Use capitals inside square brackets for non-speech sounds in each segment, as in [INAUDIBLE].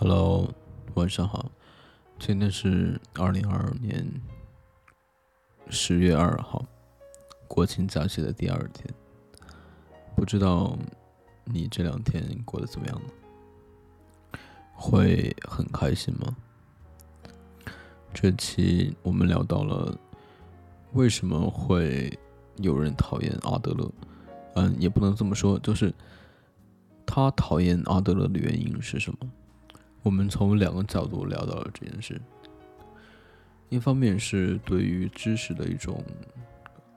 Hello，晚上好。今天是二零二二年十月二号，国庆假期的第二天。不知道你这两天过得怎么样呢？会很开心吗？这期我们聊到了为什么会有人讨厌阿德勒。嗯，也不能这么说，就是他讨厌阿德勒的原因是什么？我们从两个角度聊到了这件事。一方面是对于知识的一种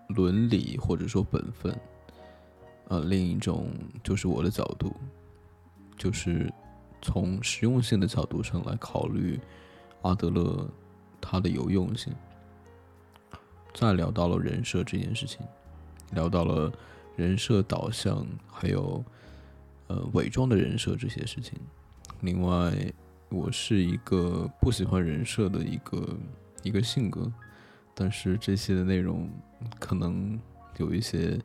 伦理或者说本分，呃，另一种就是我的角度，就是从实用性的角度上来考虑阿德勒他的有用性。再聊到了人设这件事情，聊到了人设导向，还有呃伪装的人设这些事情。另外，我是一个不喜欢人设的一个一个性格，但是这些的内容可能有一些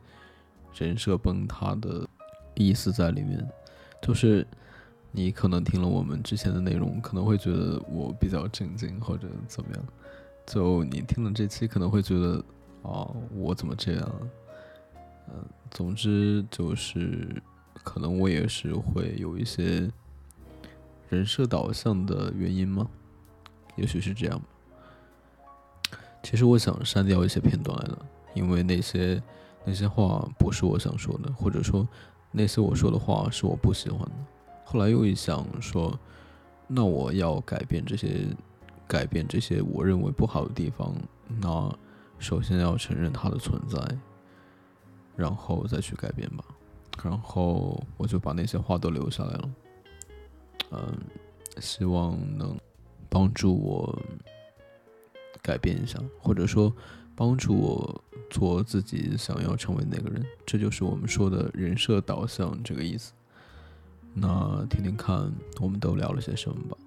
人设崩塌的意思在里面。就是你可能听了我们之前的内容，可能会觉得我比较正经或者怎么样。就你听了这期，可能会觉得啊，我怎么这样？嗯，总之就是可能我也是会有一些。人设导向的原因吗？也许是这样吧。其实我想删掉一些片段来了，因为那些那些话不是我想说的，或者说那些我说的话是我不喜欢的。后来又一想说，那我要改变这些，改变这些我认为不好的地方，那首先要承认它的存在，然后再去改变吧。然后我就把那些话都留下来了。嗯，希望能帮助我改变一下，或者说帮助我做自己想要成为那个人。这就是我们说的人设导向这个意思。那听听看，我们都聊了些什么吧。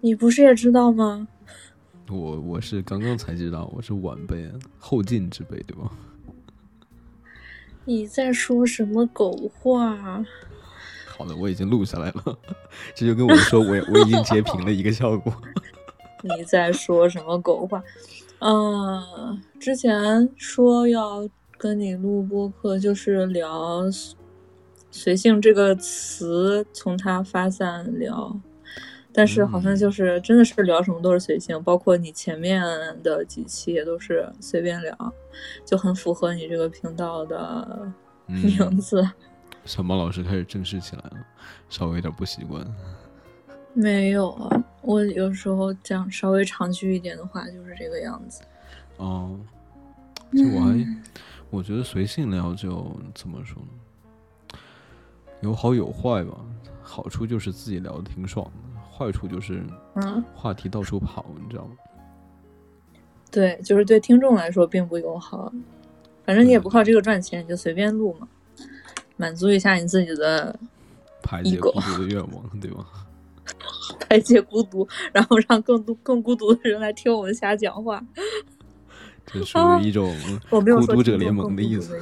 你不是也知道吗？我我是刚刚才知道，我是晚辈，后进之辈，对吧？你在说什么狗话？好的，我已经录下来了。[LAUGHS] 这就跟我说，我我已经截屏了一个效果。[LAUGHS] 你在说什么狗话？嗯，之前说要跟你录播客，就是聊“随性”这个词，从它发散聊。但是好像就是真的是聊什么都是随性，包括你前面的几期也都是随便聊，就很符合你这个频道的 [LAUGHS] 名字。[LAUGHS] 小猫老师开始正式起来了，稍微有点不习惯。[LAUGHS] 没有啊，我有时候讲稍微长句一点的话就是这个样子。哦，就我还我觉得随性聊就怎么说呢？有好有坏吧。好处就是自己聊的挺爽的。坏处就是，嗯，话题到处跑，你知道吗？对，就是对听众来说并不友好。反正你也不靠这个赚钱，你就随便录嘛，满足一下你自己的排解孤独的愿望，[LAUGHS] 对吧？[LAUGHS] 排解孤独，然后让更多更孤独的人来听我们瞎讲话。[LAUGHS] 这属于一种孤独者联盟的意思。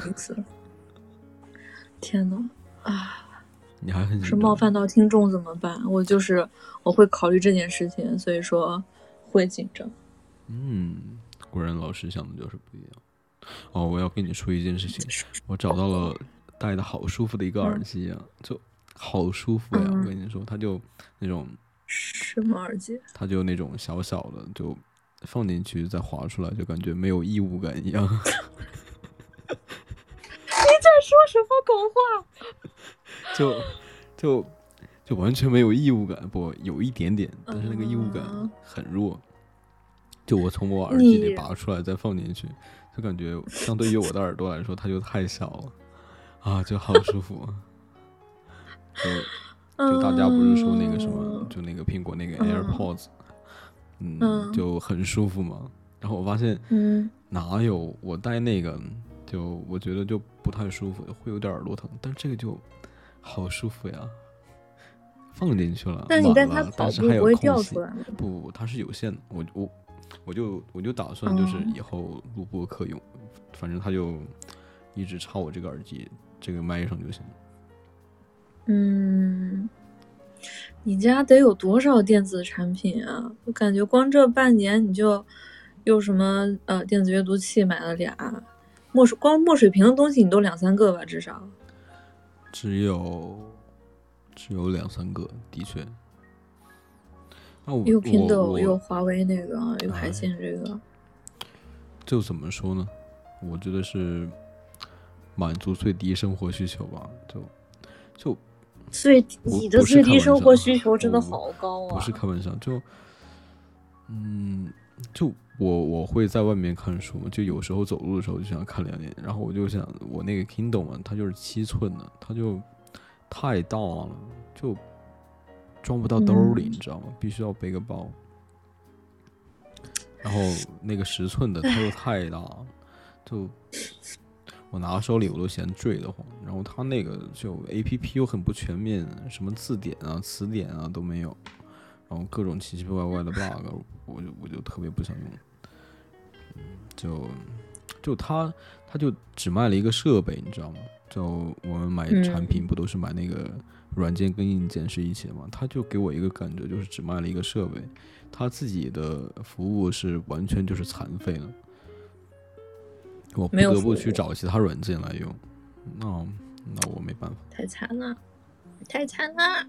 天呐，啊！你还很是冒犯到听众怎么办？我就是我会考虑这件事情，所以说会紧张。嗯，果然老师想的就是不一样。哦，我要跟你说一件事情，我找到了戴的好舒服的一个耳机啊，就好舒服呀！我跟你说，它就那种什么耳机？它就那种小小的，就放进去再滑出来，就感觉没有异物感一样。[LAUGHS] 你在说什么狗话？[LAUGHS] 就就就完全没有异物感，不有一点点，但是那个异物感很弱。就我从我耳机里拔出来再放进去，就感觉相对于我的耳朵来说，它就太小了啊，就好舒服。[LAUGHS] 就就大家不是说那个什么，就那个苹果那个 AirPods，嗯，就很舒服嘛。然后我发现，嗯，哪有我戴那个，就我觉得就不太舒服，会有点耳朵疼。但这个就。好舒服呀，放进去了，但是它但是还有空隙。不，它是有线的。我我我就我就打算就是以后录播课用，反正它就一直插我这个耳机这个麦上就行。嗯。你家得有多少电子产品啊？我感觉光这半年你就又什么呃电子阅读器买了俩，墨水光墨水屏的东西你都两三个吧，至少。只有只有两三个，的确。那我又我 Kindle 我又华为那个又海哎信这个，就怎么说呢？我觉得是满足最低生活需求吧，就就最不你的最低生活需求真的好高啊！不是开玩笑，就嗯，就我我会在外面看书嘛，就有时候走路的时候就想看两眼，然后我就想我那个 Kindle 嘛，它就是七寸的，它就太大了，就装不到兜里，嗯你知道吗？必须要背个包。然后那个十寸的它又太大了，就我拿手里我都嫌坠得慌。然后它那个就 A P P 又很不全面，什么字典啊、词典啊都没有，然后各种奇奇怪怪的 bug，我就我就特别不想用。嗯就就他他就只卖了一个设备，你知道吗？就我们买产品嗯不都是买那个软件跟硬件是一起的吗？他就给我一个感觉，就是只卖了一个设备，他自己的服务是完全就是残废了。我不得不去找其他软件来用，那那我没办法。太惨了，太惨了。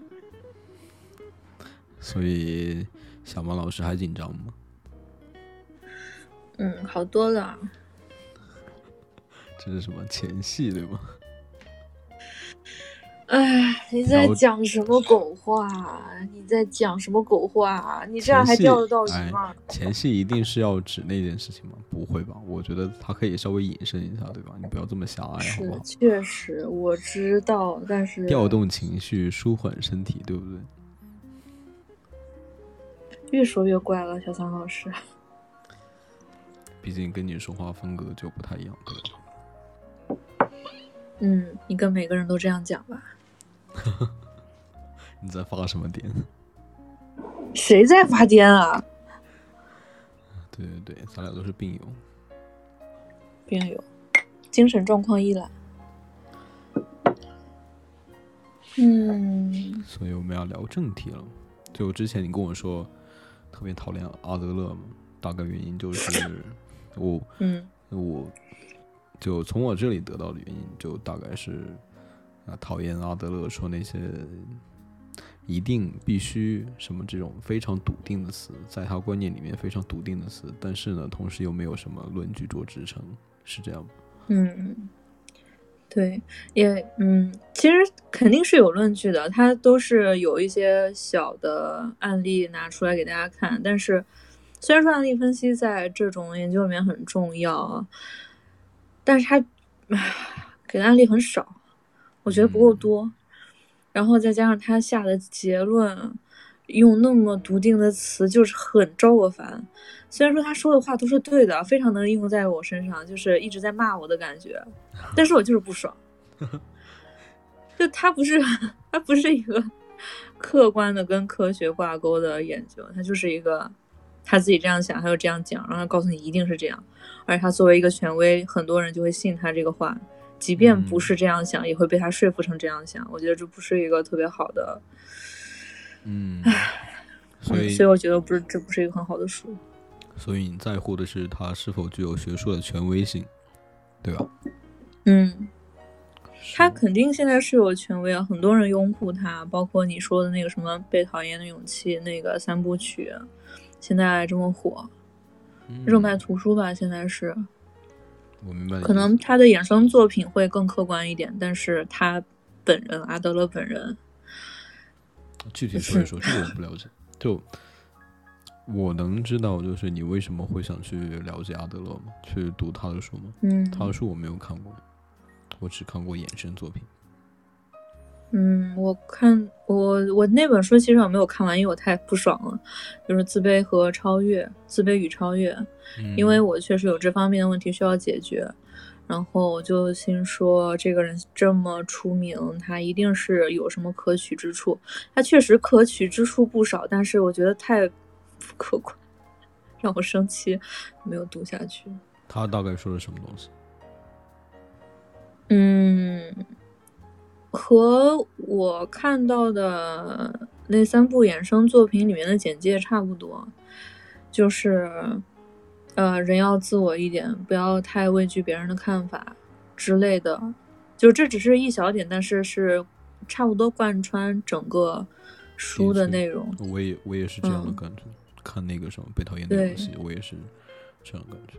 所以小马老师还紧张吗？嗯，好多了。[LAUGHS] 这是什么前戏对吗？哎，你在讲什么狗话？你在讲什么狗话？你这样还钓得到鱼哎吗？前戏一定是要指那件事情吗？不会吧？我觉得他可以稍微引申一下，对吧？你不要这么狭隘，好是不好？确实我知道，但是调动情绪，舒缓身体，对不对？越说越怪了，小三老师。毕竟跟你说话风格就不太一样，对吧？嗯，你跟每个人都这样讲吧。[LAUGHS] 你在发什么癫？谁在发癫啊？对对对，咱俩都是病友。病友，精神状况一览。嗯，所以我们要聊正题了。就之前你跟我说特别讨厌阿德勒嘛，大概原因就是我嗯我就从我这里得到的原因，就大概是啊讨厌阿德勒说那些一定必须什么这种非常笃定的词，在他观念里面非常笃定的词，但是呢，同时又没有什么论据做支撑，是这样吗？嗯，对，也嗯，其实肯定是有论据的，它都是有一些小的案例拿出来给大家看。但是，虽然说案例分析在这种研究里面很重要啊，但是它唉给的案例很少，我觉得不够嗯多。然后再加上他下的结论，用那么笃定的词，就是很招我烦。虽然说他说的话都是对的，非常能应用在我身上，就是一直在骂我的感觉，[LAUGHS] 但是我就是不爽。[LAUGHS] 就他不是，他不是一个客观的跟科学挂钩的研究，他就是一个他自己这样想，他就这样讲，然后他告诉你一定是这样，而且他作为一个权威，很多人就会信他这个话，即便不嗯是这样想，也会被他说服成这样想。我觉得这不是一个特别好的，嗯，所以嗯所以我觉得不是，这不是一个很好的书。所以你在乎的是他是否具有学术的权威性，对吧？嗯，他肯定现在是有权威啊，很多人拥护他，包括你说的那个什么《被讨厌的勇气》那个三部曲，现在这么火，热卖嗯图书吧，现在是。我明白可能他的衍生作品会更客观一点，但是他本人阿德勒本人，具体说一说，这个我不了解。就我能知道，就是你为什么会想去了解阿德勒吗？去读他的书吗？嗯他的书我没有看过，我只看过衍生作品。嗯，我看我我那本书其实我没有看完，因为我太不爽了，就是自卑和超越，自卑与超越，嗯因为我确实有这方面的问题需要解决。然后我就心说，这个人这么出名，他一定是有什么可取之处。他确实可取之处不少，但是我觉得太不客观，让我生气，没有读下去。他大概说了什么东西？嗯，和我看到的那三部衍生作品里面的简介差不多，就是呃，人要自我一点，不要太畏惧别人的看法之类的。就这只是一小点，但是是差不多贯穿整个书的内容。我也我也是这样的感觉。看那个什么被讨厌的游戏，我也是这样感觉。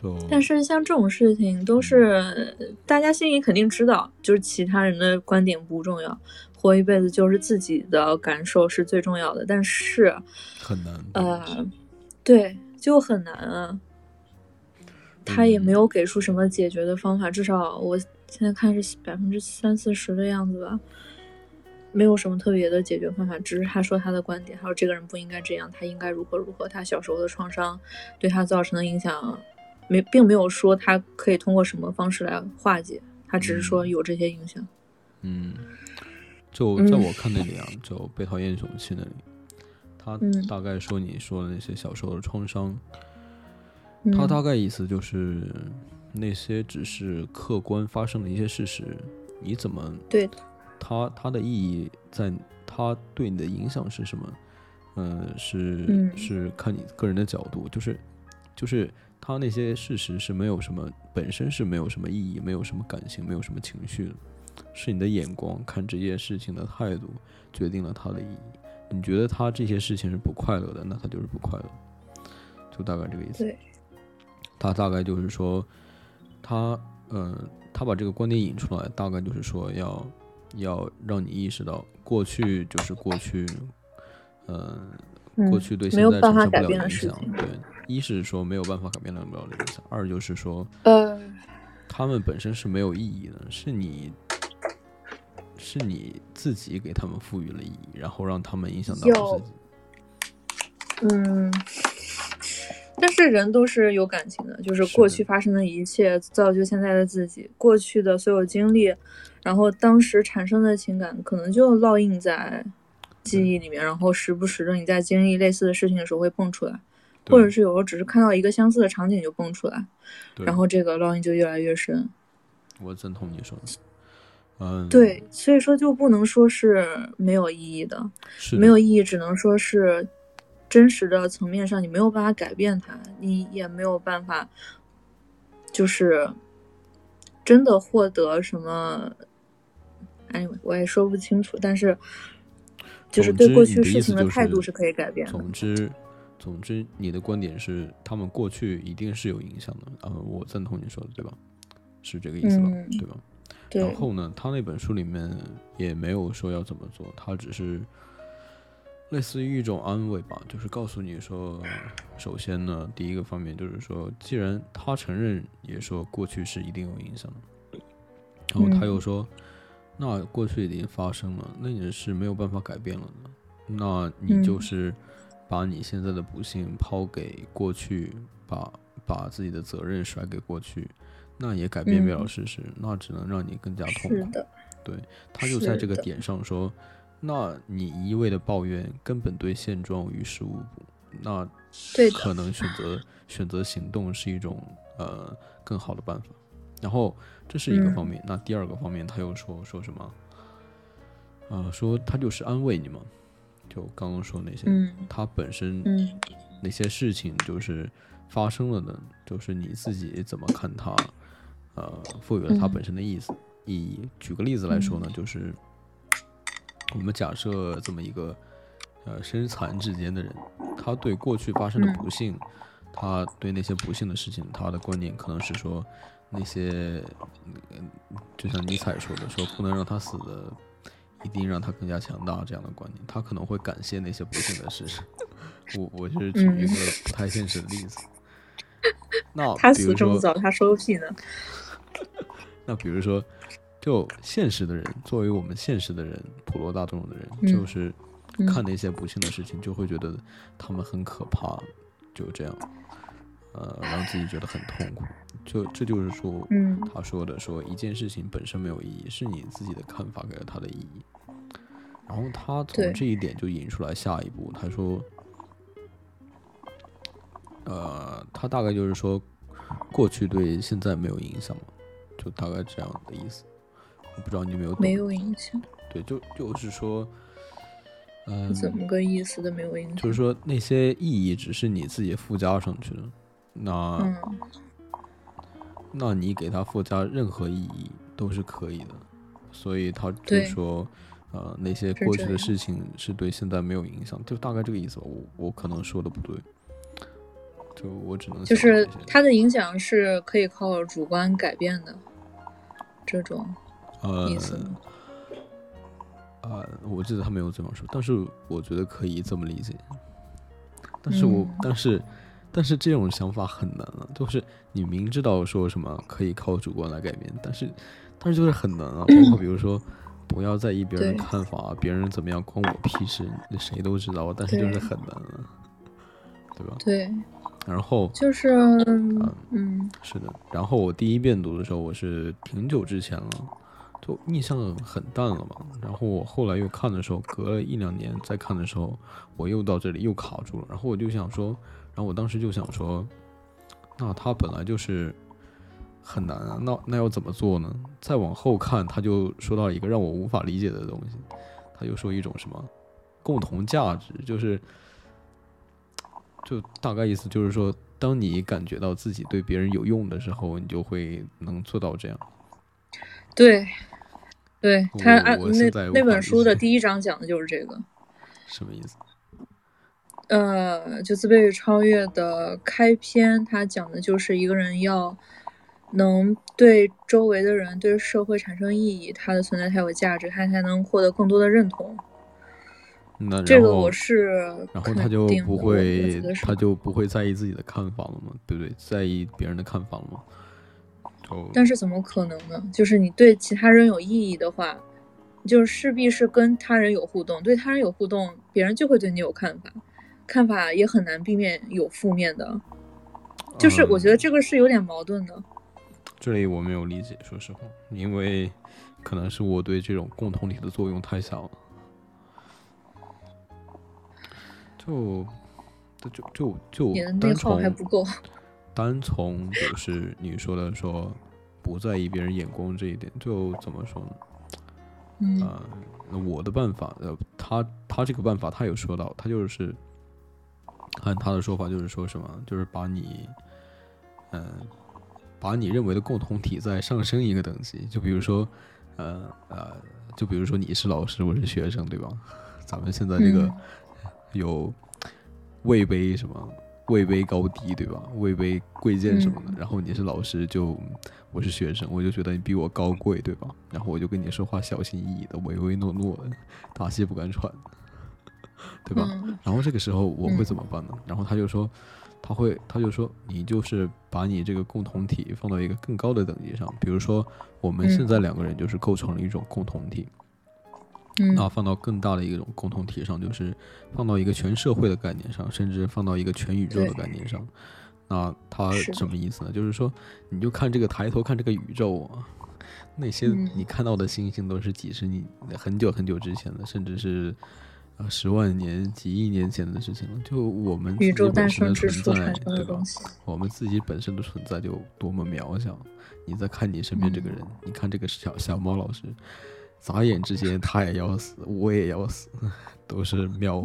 就但是像这种事情，都是大家心里肯定知道，就是其他人的观点不重要，活一辈子就是自己的感受是最重要的。但是很难，呃，对，就很难啊。他也没有给出什么解决的方法，至少我现在看是百分之三四十的样子吧。没有什么特别的解决方法，只是他说他的观点，还有这个人不应该这样，他应该如何如何，他小时候的创伤对他造成的影响，没并没有说他可以通过什么方式来化解，他只是说有这些影响。嗯，就在我看那里啊，就《被讨厌勇气》那里，他大概说你说的那些小时候的创伤，他大概意思就是那些只是客观发生的一些事实，你怎么对？它它的意义在它对你的影响是什么？嗯，是是看你个人的角度，就是就是它那些事实是没有什么本身是没有什么意义，没有什么感情，没有什么情绪的，是你的眼光看这件事情的态度决定了它的意义。你觉得他这些事情是不快乐的，那他就是不快乐，就大概这个意思。对，他大概就是说，他嗯，他把这个观点引出来，大概就是说要。要让你意识到，过去就是过去，嗯，过去对现在产生不了影响。对，一是说没有办法改变不了的影响，二就是说，呃，他们本身是没有意义的，是你，是你自己给他们赋予了意义，然后让他们影响到自己。嗯，但是人都是有感情的，就是过去发生的一切造就现在的自己，过去的所有经历。然后当时产生的情感可能就烙印在记忆里面，然后时不时的你在经历类似的事情的时候会蹦出来，或者是有时候只是看到一个相似的场景就蹦出来，然后这个烙印就越来越深。我赞同你说的，嗯，对，所以说就不能说是没有意义的，没有意义，只能说是真实的层面上你没有办法改变它，你也没有办法，就是真的获得什么。哎，我也说不清楚，但是就是对过去事情的态度是可以改变的。总之，总之，你的观点是他们过去一定是有影响的啊，我赞同你说的，对吧？是这个意思吧？对吧？然后呢，他那本书里面也没有说要怎么做，他只是类似于一种安慰吧，就是告诉你说，首先呢，第一个方面就是说，既然他承认也说过去是一定有影响的，然后他又说。那过去已经发生了，那也是没有办法改变了的。那你就是把你现在的不幸抛给过去，把把自己的责任甩给过去，那也改变不了事实，那只能让你更加痛苦。对，他就在这个点上说，那你一味的抱怨根本对现状于事无补，那可能选择选择行动是一种呃更好的办法。然后这是一个方面，那第二个方面他又说说什么？呃，说他就是安慰你嘛，就刚刚说那些，他本身那些事情就是发生了的，就是你自己怎么看他，呃，赋予了他本身的意思意义。举个例子来说呢，就是我们假设这么一个呃身残志坚的人，他对过去发生的不幸，他对那些不幸的事情，他的观念可能是说。那些，嗯，就像尼采说的，说不能让他死的，一定让他更加强大这样的观念，他可能会感谢那些不幸的事实。我我就是举一个不太现实的例子。那 [LAUGHS] 他死这么早，他收屁呢？[LAUGHS] 那比如说，就现实的人，作为我们现实的人，普罗大众的人，就是看那些不幸的事情，就会觉得他们很可怕，就这样。呃，让自己觉得很痛苦，就这就是说，他说的说一件事情本身没有意义，是你自己的看法给了它的意义。然后他从这一点就引出来下一步，他说，呃，他大概就是说，过去对现在没有影响嘛，就大概这样的意思。我不知道你有没有没有影响？对，就就是说，嗯，怎么个意思都没有影响？就是说那些意义只是你自己附加上去的，那、嗯那你给他附加任何意义都是可以的，所以他就对说，呃，那些过去的事情是对现在没有影响，就大概这个意思吧。我我可能说的不对，就我只能就是这些它的影响是可以靠主观改变的，这种呃意思吗？呃，我记得他没有这么说，但是我觉得可以这么理解。但是我、嗯但是但是这种想法很难啊，就是你明知道说什么可以靠主观来改变，但是但是就是很难啊。[CLEARS THROAT] 包括比如说，不要在意别人的看法，别人怎么样关我屁事，谁都知道，但是就是很难啊，对吧？对，然后就是嗯是的，然后我第一遍读的时候，我是挺久之前了，就印象很淡了嘛。然后我后来又看的时候，隔了一两年再看的时候，我又到这里又卡住了。然后我就想说，然后我当时就想说，那他本来就是很难啊，那那要怎么做呢？再往后看，他就说到一个让我无法理解的东西，他就说一种什么共同价值，就是就大概意思就是说，当你感觉到自己对别人有用的时候，你就会能做到这样。对，对他按那那本书的第一章讲的就是这个。什么意思？呃，就自卑与超越的开篇，它讲的就是一个人要能对周围的人、对社会产生意义，他的存在才有价值，他才能获得更多的认同。那这个我是然后他就不会他就不会在意自己的看法了嘛，对不对？在意别人的看法了嘛？但是怎么可能呢？就是你对其他人有意义的话，就势必是跟他人有互动，对他人有互动，别人就会对你有看法，看法也很难避免有负面的。就是我觉得嗯这个是有点矛盾的。这里我没有理解，说实话，因为可能是我对这种共同体的作用太小了，就就就就你的内单耗还从不够。[LAUGHS] 单从就是你说的说不在意别人眼光这一点，就怎么说呢？嗯我的办法，呃，他他这个办法他有说到，他就是按他的说法就是说什么，就是把你，嗯、把你认为的共同体再上升一个等级，就比如说，呃呃，就比如说你是老师，我是学生，对吧？咱们现在这个嗯有位卑什么位卑高低，对吧？位卑贵贱什么的。嗯然后你是老师就，我是学生，我就觉得你比我高贵，对吧？然后我就跟你说话小心翼翼的，唯唯诺诺的，大气不敢喘，对吧？嗯然后这个时候我会嗯怎么办呢？然后他就说，他会他就说你就是把你这个共同体放到一个更高的等级上，比如说我们现嗯在两个人就是构成了一种共同体，嗯那放到更大的一种共同体上，就是放到一个全社会的概念上，甚至放到一个全宇宙的概念上。那他什么意思呢？就是说，你就看这个抬头看这个宇宙啊，那些嗯你看到的星星都是几十年、很久很久之前的，甚至是呃十万年、几亿年前的事情了。就我们自己宇宙诞本身的生之初存在产，生对吧的东？西。我们自己本身的存在就多么渺小。你再看你身边这个人，嗯你看这个小小猫老师，眨眼之间他也要死，我也要死，[LAUGHS] 都是渺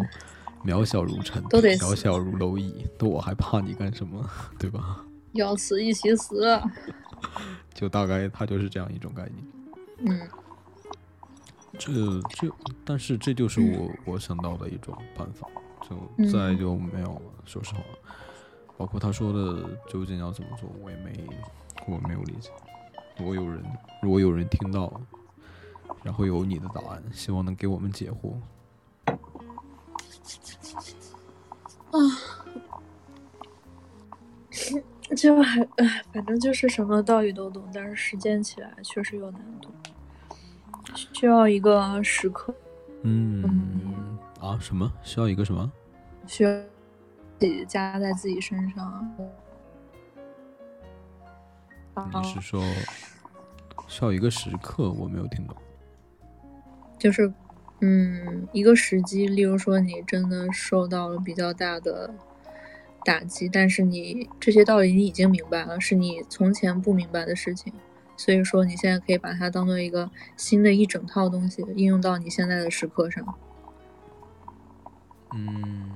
渺小如尘，都得死小小如蝼蚁，那我还怕你干什么？对吧？[LAUGHS] 要死一起死。[LAUGHS] 就大概他就是这样一种概念。嗯这这，但是这就是我我想到的一种办法，就再嗯就没有了。说实话，包括他说的究竟要怎么做，我也没我没有理解。如果有人如果有人听到，然后有你的答案，希望能给我们解惑。啊 [LAUGHS] 就还唉，反正就是什么道理都懂，但是实践起来确实有难度，需要一个时刻，嗯啊，什么需要一个什么？需要自己加在自己身上。你是说需要一个时刻？我没有听懂。就是，嗯，一个时机，例如说你真的受到了比较大的打击，但是你这些道理你已经明白了，是你从前不明白的事情，所以说你现在可以把它当做一个新的一整套东西应用到你现在的时刻上。嗯，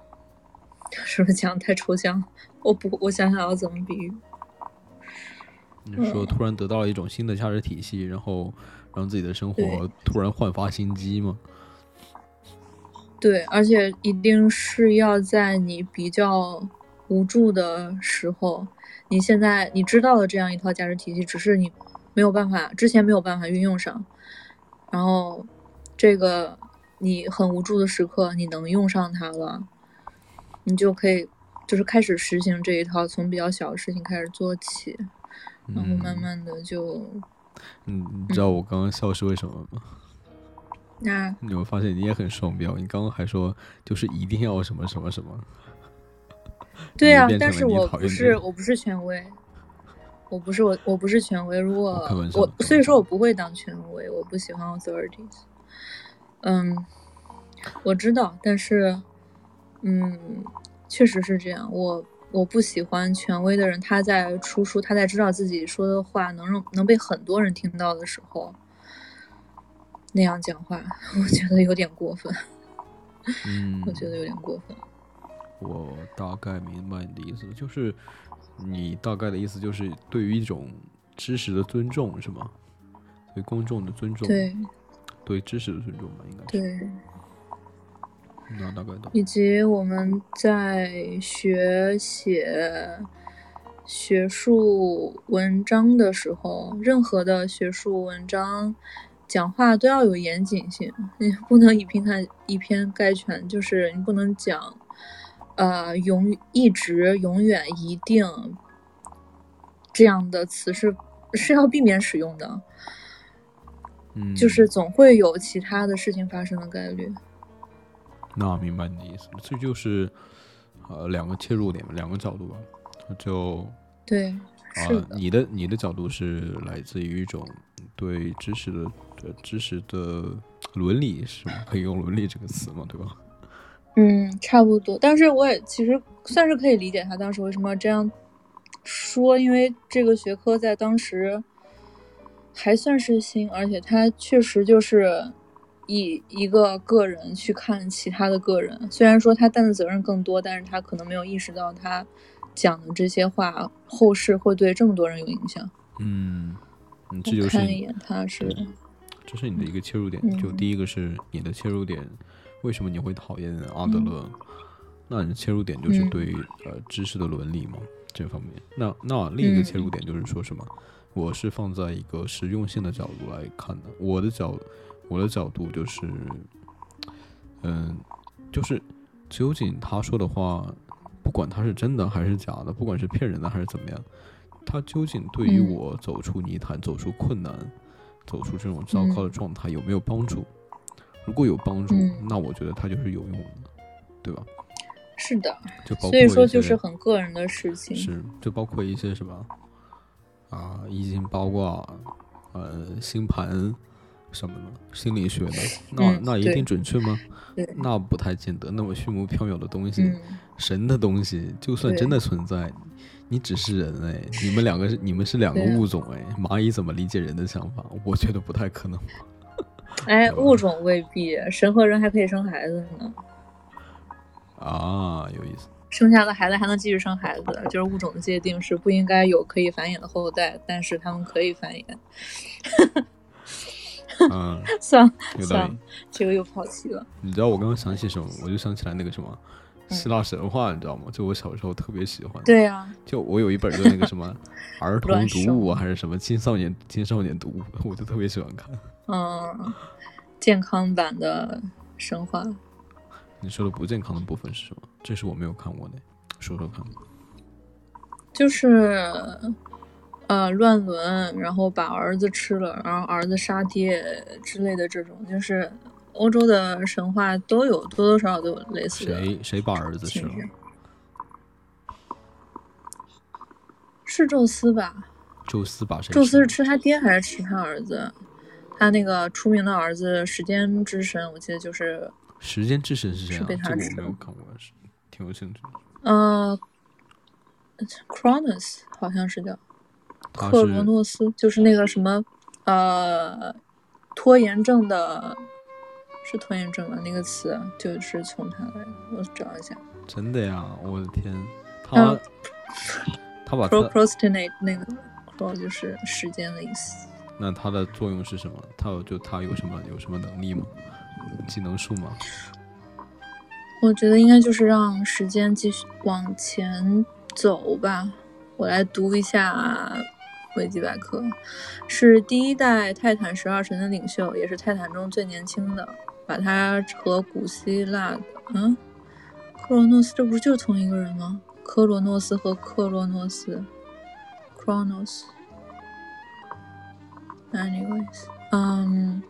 [LAUGHS] 是不是讲得太抽象？我不，我想想要怎么比喻。你说突然得到了一种新的价值体系，然后让自己的生活突然焕发新机吗？对，而且一定是要在你比较无助的时候，你现在你知道了这样一套价值体系，只是你没有办法，之前没有办法运用上，然后这个你很无助的时刻，你能用上它了，你就可以就是开始实行这一套，从比较小的事情开始做起，然后慢慢的就，嗯，你知道我刚刚笑是为什么吗？那你会发现你也很双标，你刚刚还说就是一定要什么什么什么，对啊但是我不是我不是权威，我不是我我不是权威。如果我所以说我不会当权威，我不喜欢 authorities。嗯，我知道，但是嗯，确实是这样。我我不喜欢权威的人，他在出书，他在知道自己说的话能让能被很多人听到的时候，那样讲话，[LAUGHS] 我觉得有点过分。[LAUGHS] 嗯，我觉得有点过分。我大概明白你的意思，就是你大概的意思就是对于一种知识的尊重是吗？对公众的尊重，对对知识的尊重吧，应该是。对。那大概懂。以及我们在学写学术文章的时候，任何的学术文章讲话都要有严谨性，你 [LAUGHS] 不能以偏概以偏概全，就是你不能讲，呃，永一直、永远、一定这样的词是是要避免使用的，嗯，就是总会有其他的事情发生的概率。那明白你的意思，这就是呃两个切入点，两个角度吧。就对，啊、是，你的你的角度是来自于一种对知识的呃知识的伦理，是吗？可以用伦理这个词嘛？对吧？嗯，差不多。但是我也其实算是可以理解他当时为什么要这样说，因为这个学科在当时还算是新，而且他确实就是以一个个人去看其他的个人。虽然说他担的责任更多，但是他可能没有意识到他讲的这些话后世会对这么多人有影响。嗯，嗯，这就是你看一眼，他是这是你的一个切入点。就嗯第一个是你的切入点，为什么你会讨厌阿德勒？那你的切入点就是嗯对于、呃知识的伦理嘛这方面。那那另一个嗯切入点就是说什么？我是放在一个实用性的角度来看的。我的角我的角度就是，嗯，就是究竟他说的话，不管他是真的还是假的，不管是骗人的还是怎么样，他究竟对于嗯我走出泥潭、走出困难、走出这种糟糕的状态有没有帮助？如果有帮助，嗯那我觉得它就是有用的，对吧？是的，就包括所以说就是很个人的事情。是，就包括一些什么啊，易经八卦，呃，星盘什么的，心理学的，[LAUGHS] 那、嗯那一定准确吗？那不太见得。那么虚无缥缈的东西，嗯，神的东西，就算真的存在，你只是人哎，你们两个是你们是两个物种哎，蚂蚁怎么理解人的想法？我觉得不太可能。哎，物种未必，神和人还可以生孩子呢。啊，有意思。生下的孩子还能继续生孩子，就是物种的界定是不应该有可以繁衍的后代，但是他们可以繁衍。嗯，算 [LAUGHS] 了算了。，这个又抛弃了。你知道我刚刚想起什么？我就想起来那个什么嗯希腊神话，你知道吗？就我小时候特别喜欢。对呀、就我有一本就那个什么儿童读物啊，[LAUGHS] 还是什么青少年青少年读物，我就特别喜欢看。嗯，健康版的神话，你说的不健康的部分是什么？这是我没有看过的，说说看。就是呃乱伦，然后把儿子吃了，然后儿子杀爹之类的这种，就是欧洲的神话都有多多少少都有类似的谁谁把儿子吃了？是宙斯吧？宙斯把谁？宙斯是吃他爹还是吃他儿子？他那个出名的儿子时间之神，我记得就是时间之神是谁啊？是被他这个我没有看过，是挺有兴趣的。呃，Cronus 好像是叫克罗诺斯，就是那个什么呃拖延症的是拖延症吧？那个词就是从他来的，我找一下。真的呀！我的天，他、嗯他把 procrastinate 那个 pro 就是时间的意思。那它的作用是什么？它有就它有什么有什么能力吗？技能树吗？我觉得应该就是让时间继续往前走吧。我来读一下维基百科，是第一代泰坦十二神的领袖，也是泰坦中最年轻的。把他和古希腊，嗯，克罗诺斯，这不是就是同一个人吗？科罗诺斯和克罗诺斯，Chronos。Anyways，嗯，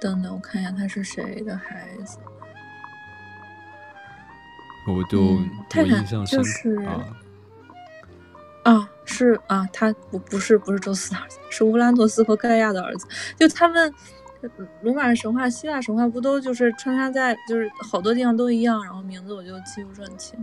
等等，我看一下他是谁的孩子。我就、嗯我泰坦印象深就是啊，啊，是啊，他不不是不是宙斯的儿子，是乌拉诺斯和盖亚的儿子。就他们呃罗马神话、希腊神话不都就是穿插在就是好多地方都一样，然后名字我就记不是很清。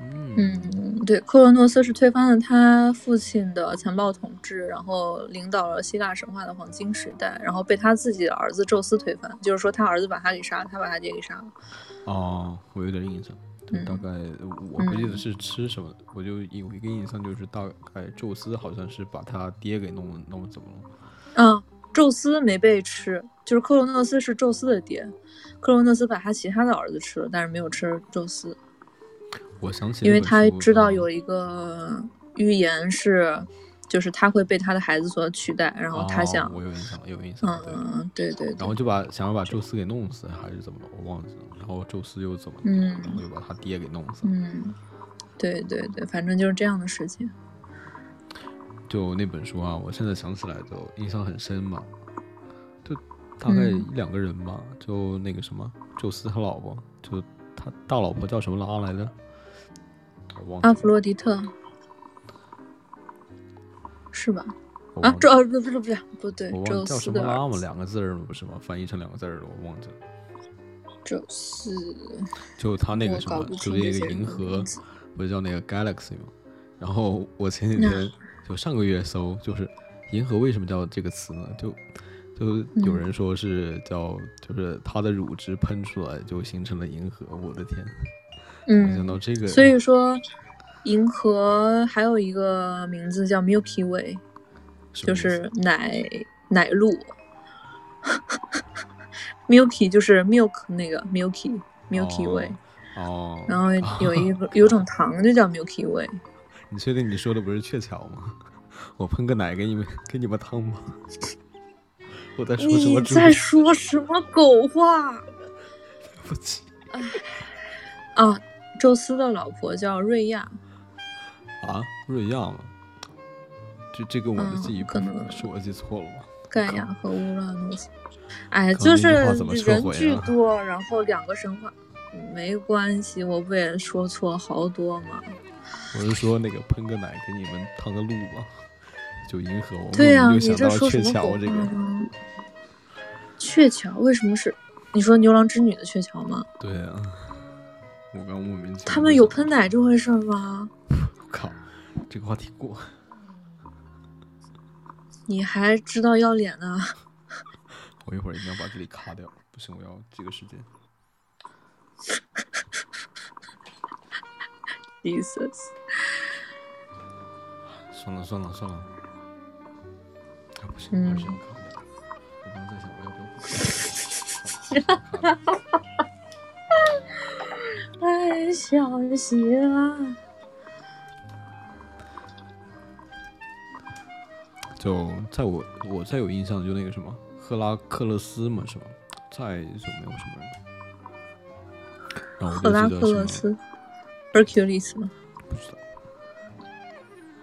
嗯嗯，对，克罗诺斯是推翻了他父亲的残暴统治，然后领导了希腊神话的黄金时代，然后被他自己的儿子宙斯推翻，就是说他儿子把他给杀了，他把他爹给杀了。哦，我有点印象，对，嗯大概我不记得是吃什么，我就有一个印象就是大概宙斯好像是把他爹给弄弄怎么了？嗯，宙斯没被吃，就是克罗诺斯是宙斯的爹，克罗诺斯把他其他的儿子吃了，但是没有吃宙斯，我想起因为他知道嗯有一个预言是，就是他会被他的孩子所取代，然后他哦想，我有印象，有印象，对。嗯，对对对，然后就把想要把宙斯给弄死，还是怎么了？我忘记了。然后宙斯又怎么了？嗯然后又把他爹给弄死了。嗯，对对对，反正就是这样的事情。就那本书啊，我现在想起来就印象很深嘛。就大概嗯一两个人吧，就那个什么，宙斯他老婆，就他大老婆叫什么拉来着？阿弗洛狄特，是吧？啊宙呃不不是不是不对我，宙忘叫什么拉嘛，儿子，两个字儿？不是吗？翻译成两个字儿了，我忘记了。宙斯，就他那个什么，就那个这些人的银河，不是叫那个 Galaxy 吗？然后我前几天就上个月搜，就是银河为什么叫这个词呢？就就有嗯人说是叫，就是它的乳汁喷出来就形成了银河。我的天，嗯，到这个，所以说，银河还有一个名字叫 Milky Way，就是奶奶露。[LAUGHS] Milky 就是 milk 那个 Milky Milky Way，、哦。然后有一个有种糖就叫 Milky Way。[LAUGHS] 你确定你说的不是鹊桥吗？[LAUGHS] 我喷个奶给你们给你们汤吗？我在说什你么你？在说什么狗话对不起啊？宙斯的老婆叫瑞亚，啊，瑞亚吗？这这跟我的嗯记忆不可能是我记错了吗？盖亚和乌拉诺斯。哎，就是人巨多，然后两个神话，没关系，我不也说错好多吗？我是说那个喷个奶给你们趟个路嘛，就迎合，我对呀、呀、你这说什么？鹊桥为什么是？你说牛郎织女的鹊桥吗？对呀、我刚莫名其妙。他们有喷？奶这回事吗？我 [LAUGHS] 靠，这个话题过。你还知道要脸呢？[LAUGHS] 我一会儿一定要把这里卡掉，不行，我要这个时间。[LAUGHS] Jesus，算了算了算了，啊不行，嗯还是要卡掉。我刚刚在想，我要不要不卡掉？太小气了。就在我我再有印象，就那个什么赫拉克勒斯嘛，是吧？再就没有什么人了。然后赫拉克勒斯，Hercules 吗？不知道，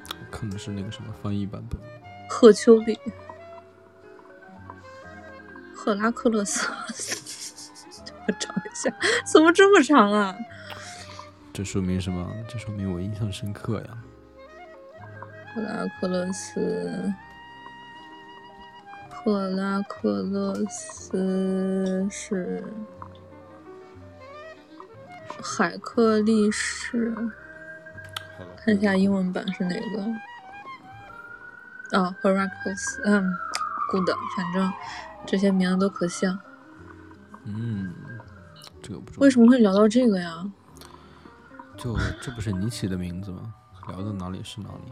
我看的是那个什么翻译版本。赫丘比，赫拉克勒斯，我找一下，怎么这么长啊？[LAUGHS] 这说明什么？这说明我印象深刻呀。赫拉克勒斯，赫拉克勒斯是海克力士，看一下英文版是哪个？哦，Heracles，嗯，good，反正这些名字都可像。嗯，这个不重要。为什么会聊到这个呀？就这不是你起的名字吗？聊到哪里是哪里。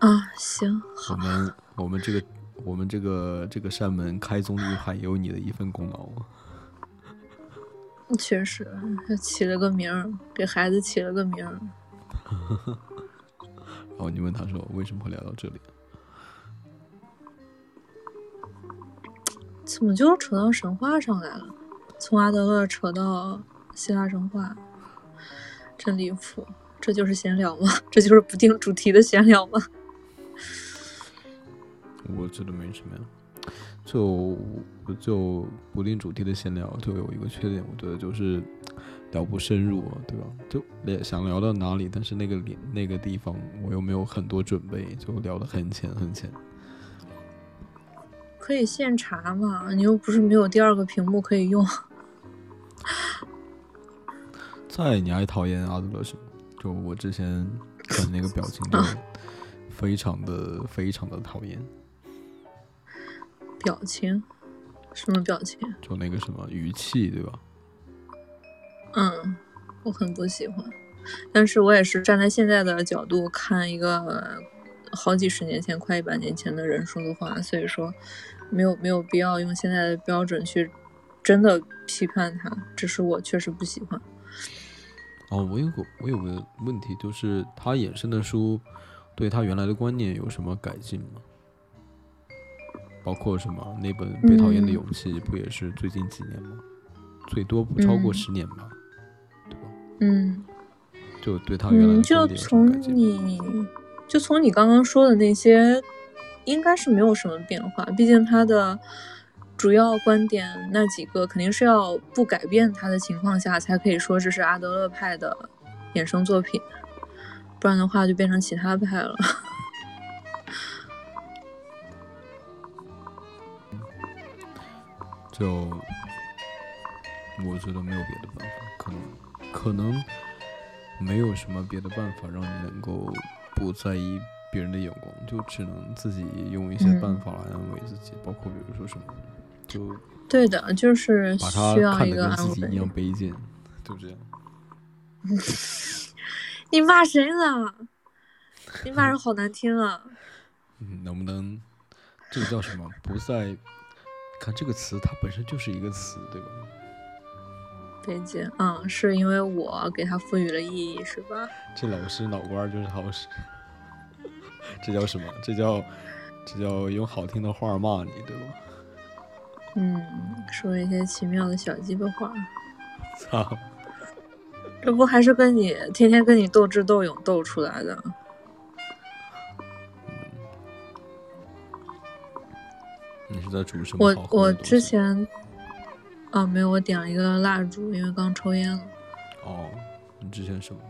啊，行，我，们我们这个我们这个这个扇门开宗立派也有你的一份功劳啊。确实起了个名儿，给孩子起了个名儿。然 [LAUGHS] 后你问他说为什么会聊到这里？怎么就扯到神话上来了？从阿德勒扯到希腊神话，真离谱！这就是闲聊吗？[LAUGHS] 这就是不定主题的闲聊吗？我觉得没什么呀，就就不定主题的闲聊，就有一个缺点，我觉得就是聊不深入，对吧？就聊想聊到哪里，但是那个里那个地方我又没有很多准备，就聊得很浅很浅。可以现查嘛？你又不是没有第二个屏幕可以用。[LAUGHS] 在你还讨厌阿德勒什么？就我之前看那个表情就 [LAUGHS] 非常的非常的讨厌，表情？什么表情？就那个什么语气，对吧？嗯，我很不喜欢。但是我也是站在现在的角度看一个好几十年前、快一百年前的人说的话，所以说没有没有必要用现在的标准去真的批判他，只是我确实不喜欢。哦，我有个我有个问题，就是他衍生的书对他原来的观念有什么改进吗？包括什么那本《被讨厌的勇气》不也是最近几年吗？最多不超过嗯十年吧，对吧？嗯就对他原来就观点有什么改从？你就从你刚刚说的那些，应该是没有什么变化。毕竟他的主要观点那几个，肯定是要不改变他的情况下，才可以说这是阿德勒派的衍生作品，不然的话就变成其他派了。就我觉得没有别的办法，可能可能没有什么别的办法让你能够不在意别人的眼光，就只能自己用一些嗯办法来安慰自己，包括比如说什么，就对的，就是需要看得一个自己一样。卑贱，就这样。[LAUGHS] 你骂谁呢？你骂人好难听啊！嗯，能不能这个叫什么？不再看这个词，它本身就是一个词，对吧？卑贱，嗯，是因为我给他赋予了意义，是吧？这老师脑瓜儿就是好使，[LAUGHS] 这叫什么？这叫这叫用好听的话骂你，对吧？嗯，说一些奇妙的小鸡巴话。操！[LAUGHS] 这不还是跟你天天跟你斗智斗勇斗出来的？你是在煮什么我我之前，啊，没有，我点了一个蜡烛，因为刚抽烟了。哦，你之前什么？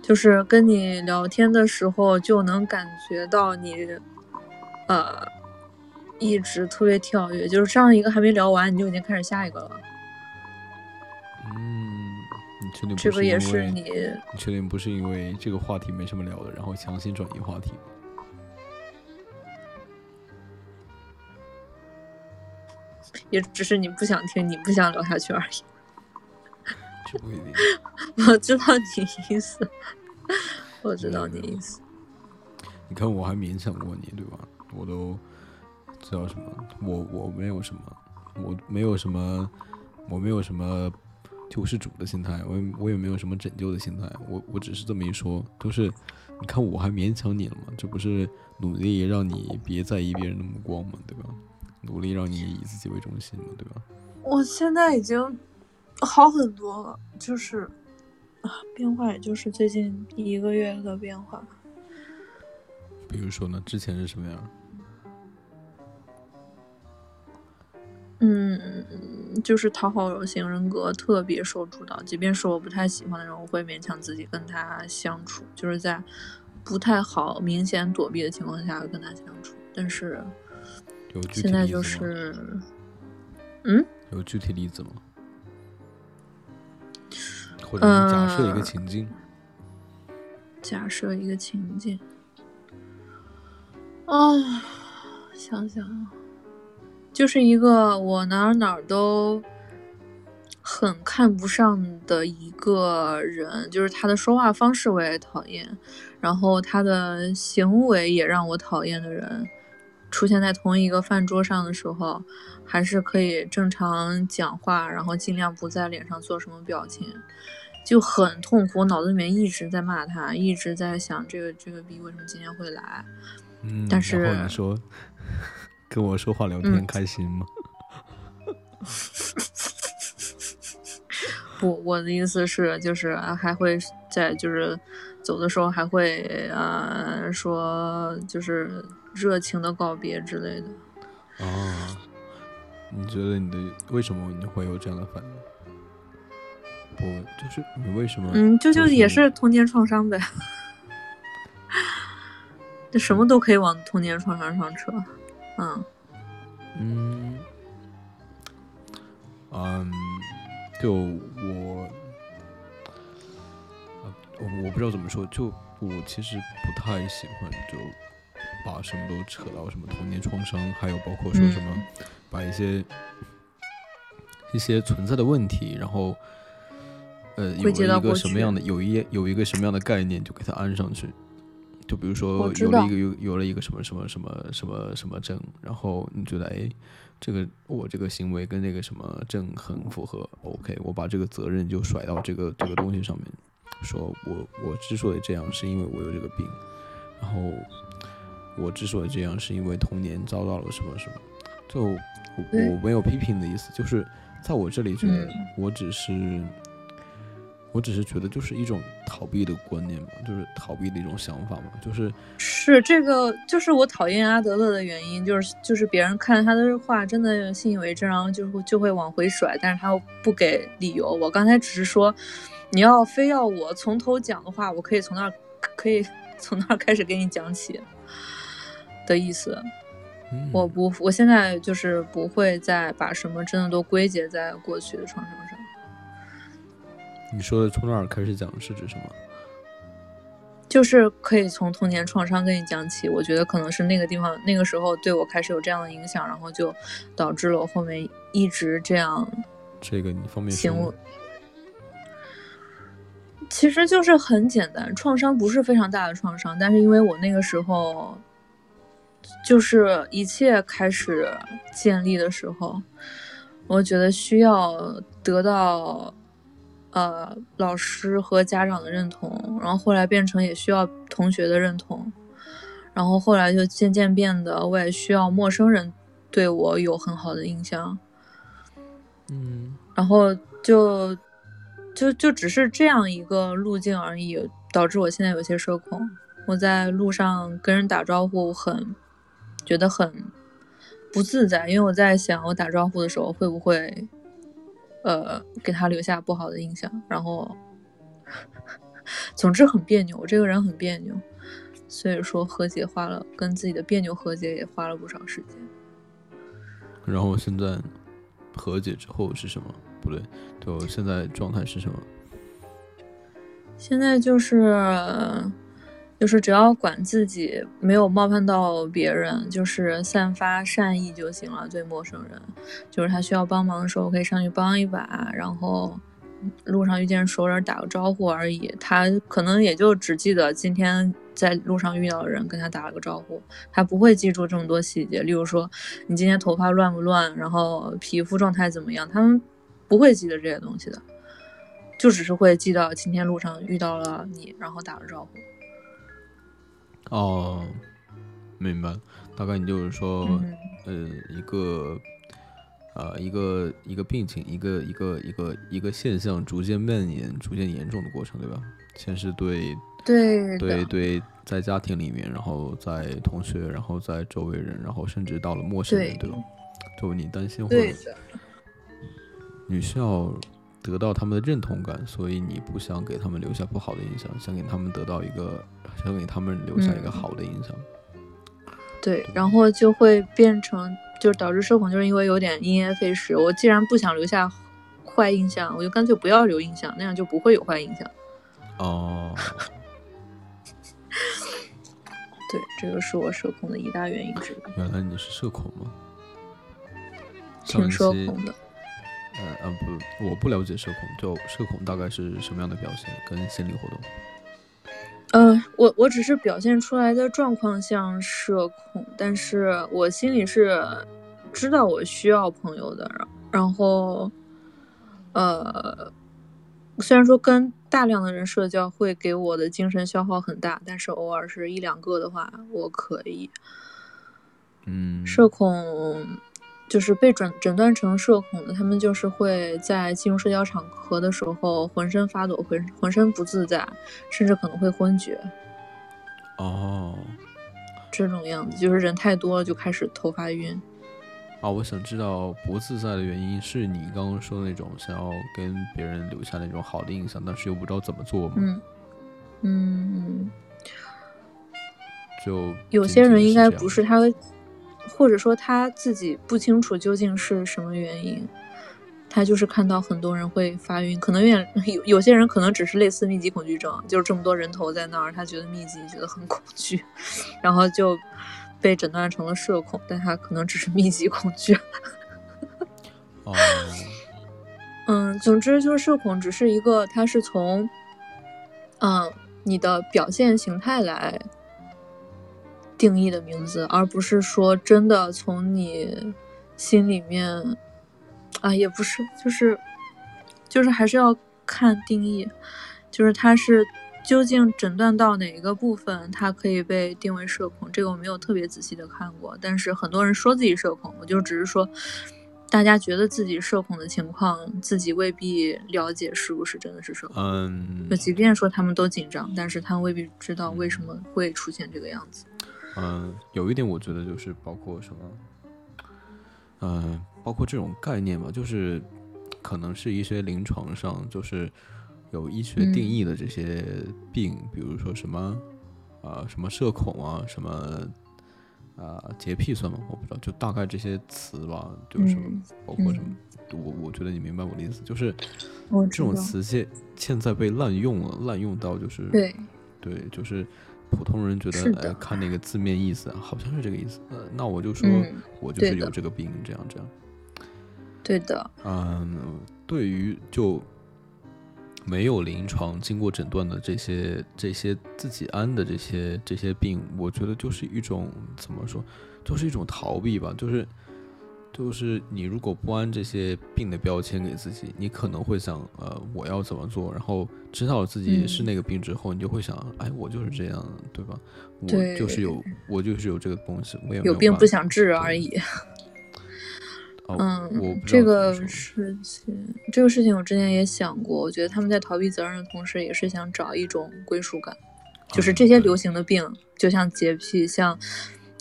就是跟你聊天的时候，就能感觉到你，呃，一直特别跳跃，就是上一个还没聊完，你就已经开始下一个了。嗯，你确定不这个也是你，你确定不是因为这个话题没什么聊的，然后强行转移话题？也只是你不想听，你不想聊下去而已。这不一定。[LAUGHS] 我知道你意思，我知道你意思。你看我还勉强过你，对吧？我都这叫什么？我我没有什么，我没有什么，我没有什么救世主的心态，我也我也没有什么拯救的心态，我我只是这么一说，都是你看我还勉强你了吗？这不是努力让你别在意别人的目光吗？对吧？努力让你以自己为中心嘛，对吧？我现在已经好很多了，就是啊，变化也就是最近一个月的变化。比如说呢，之前是什么样？嗯，就是讨好型人格特别受主导，即便是我不太喜欢的人，我会勉强自己跟他相处，就是在不太好、明显躲避的情况下跟他相处。但是现在就是，嗯，有具体例子吗？或者假设一个呃情境，假设一个情境，啊，想想啊，就是一个我哪儿哪儿都很看不上的一个人，就是他的说话方式我也讨厌，然后他的行为也让我讨厌的人，出现在同一个饭桌上的时候，还是可以正常讲话，然后尽量不在脸上做什么表情，就很痛苦，脑子里面一直在骂他，一直在想这个这个逼为什么今天会来。嗯，但是跟我说话聊天嗯开心吗？[LAUGHS] 不，我的意思是，就是啊还会在就是走的时候还会呃说就是热情的告别之类的。啊，你觉得你的为什么你会有这样的反应？不，就是你为什么？嗯，就就就是也是童年创伤呗，[LAUGHS] 这什么都可以往童年创伤上扯。嗯。嗯，嗯，就我，啊，我我不知道怎么说，就我其实不太喜欢就把什么都扯到什么童年创伤，还有包括说什么嗯把一些一些存在的问题，然后呃有了一个什么样的有一有一个什么样的概念就给它安上去。就比如说有了一个有有了一个什么什么什么什么什么症，然后你觉得哎，这个我这个行为跟那个什么症很符合，OK，我把这个责任就甩到这个这个东西上面，说我我之所以这样是因为我有这个病，然后我之所以这样是因为童年遭到了什么什么，就我我没有批评的意思，就是在我这里觉得嗯我只是。我只是觉得就是一种逃避的观念嘛，就是逃避的一种想法嘛，就是是这个，就是我讨厌阿德勒的原因，就是就是别人看他的话真的信以为真，然后就会就会往回甩，但是他又不给理由。我刚才只是说，你要非要我从头讲的话，我可以从那儿可以 [LAUGHS] 从那儿开始给你讲起的意思。嗯我不，我现在就是不会再把什么真的都归结在过去的创伤上。你说的从哪儿开始讲是指什么？就是可以从童年创伤跟你讲起，我觉得可能是那个地方那个时候对我开始有这样的影响，然后就导致了我后面一直这样这个你方便行为？。其实就是很简单，创伤不是非常大的创伤，但是因为我那个时候就是一切开始建立的时候，我觉得需要得到呃老师和家长的认同，然后后来变成也需要同学的认同，然后后来就渐渐变得我也需要陌生人对我有很好的印象，嗯然后就就就只是这样一个路径而已，导致我现在有些社恐。我在路上跟人打招呼很觉得很不自在，因为我在想我打招呼的时候会不会呃给他留下不好的印象，然后 [LAUGHS] 总之很别扭，我这个人很别扭，所以说和解花了跟自己的别扭和解也花了不少时间。然后现在和解之后是什么？不对，就现在状态是什么？现在就是就是只要管自己没有冒犯到别人，就是散发善意就行了。对陌生人，就是他需要帮忙的时候可以上去帮一把，然后路上遇见熟人打个招呼而已。他可能也就只记得今天在路上遇到的人跟他打了个招呼，他不会记住这么多细节。例如说你今天头发乱不乱，然后皮肤状态怎么样，他们不会记得这些东西的。就只是会记到今天路上遇到了你，然后打了招呼。哦，明白。大概你就是说，嗯，呃，一个，呃，一个一个病情，一个一个一个一个现象逐渐蔓延、逐渐严重的过程，对吧？先是对对对，对，在家庭里面，然后在同学，然后在周围人，然后甚至到了陌生人，对对吧？就你担心或者对的，你需要得到他们的认同感，所以你不想给他们留下不好的印象，想给他们得到一个，想给他们留下一个嗯好的印象。对，然后就会变成，就是导致社恐，就是因为有点因噎废食。我既然不想留下坏印象，我就干脆不要留印象，那样就不会有坏印象。哦，[LAUGHS] 对，这个是我社恐的一大原因之一。原来你是社恐吗？挺社恐的。呃呃不，我不了解社恐，就社恐大概是什么样的表现跟心理活动？呃，我我只是表现出来的状况像社恐，但是我心里是知道我需要朋友的，然后，呃，虽然说跟大量的人社交会给我的精神消耗很大，但是偶尔是一两个的话，我可以。嗯，社恐。就是被诊诊断成社恐的，他们就是会在进入社交场合的时候浑身发抖，浑浑身不自在，甚至可能会昏厥。哦，这种样子就是人太多了就开始头发晕。啊，我想知道不自在的原因是你刚刚说的那种想要跟别人留下那种好的印象，但是又不知道怎么做吗？嗯嗯，就有些人应该不是他。或者说他自己不清楚究竟是什么原因，他就是看到很多人会发晕，可能有点 [LAUGHS] 有有些人可能只是类似密集恐惧症，就是这么多人头在那儿，他觉得密集，觉得很恐惧，然后就被诊断成了社恐，但他可能只是密集恐惧。哦，嗯，总之就是社恐只是一个，它是从嗯你的表现形态来。定义的名字，而不是说真的从你心里面啊，也不是，就是就是还是要看定义，就是它是究竟诊断到哪一个部分，它可以被定为社恐。这个我没有特别仔细的看过，但是很多人说自己社恐，我就只是说，大家觉得自己社恐的情况，自己未必了解是不是真的是社恐。嗯，就即便说他们都紧张，但是他们未必知道为什么会出现这个样子。嗯，有一点我觉得就是包括什么，嗯，包括这种概念吧，就是可能是一些临床上就是有医学定义的这些病，比如说什么啊什么社恐啊，什么啊洁癖算吗？我不知道，就大概这些词吧，就是什么包括什么，我我觉得你明白我的意思，就是这种词现现在被滥用了，滥用到就是对对，就是。普通人觉得，哎，看那个字面意思，好像是这个意思。呃，那我就说，我就是有这个病，这样这样。对的。嗯，对于就没有临床经过诊断的这些这些自己安的这些这些病，我觉得就是一种怎么说，就是一种逃避吧，就是。就是你如果不安这些病的标签给自己，你可能会想，呃，我要怎么做？然后知道自己是那个病之后，你就会想，哎，我就是这样，对吧？我就是有，我就是有这个东西，我也有病不想治而已。[LAUGHS] 嗯，我这个事情，这个事情我之前也想过，我觉得他们在逃避责任的同时，也是想找一种归属感。就是这些流行的病，就像洁癖，像。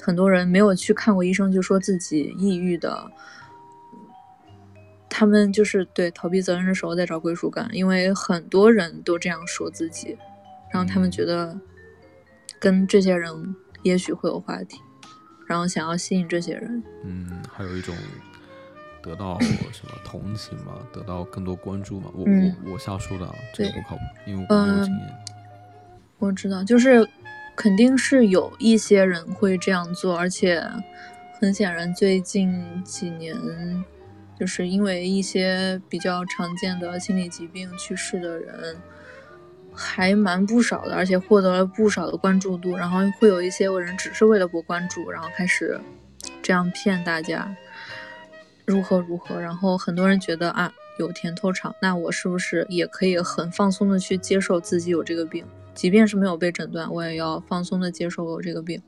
很多人没有去看过医生，就说自己抑郁的，他们就是对逃避责任的时候在找归属感，因为很多人都这样说自己，然后他们觉得跟这些人也许会有话题，然后想要吸引这些人。嗯，还有一种得到什么同情嘛，得到更多关注嘛。我我我瞎说的啊，这个不靠谱，因为我没有经验。我知道，就是。肯定是有一些人会这样做，而且很显然，最近几年就是因为一些比较常见的心理疾病去世的人还蛮不少的，而且获得了不少的关注度。然后会有一些人只是为了博关注，然后开始这样骗大家如何如何。然后很多人觉得啊，有甜头尝，那我是不是也可以很放松的去接受自己有这个病？即便是没有被诊断，我也要放松的接受我这个病。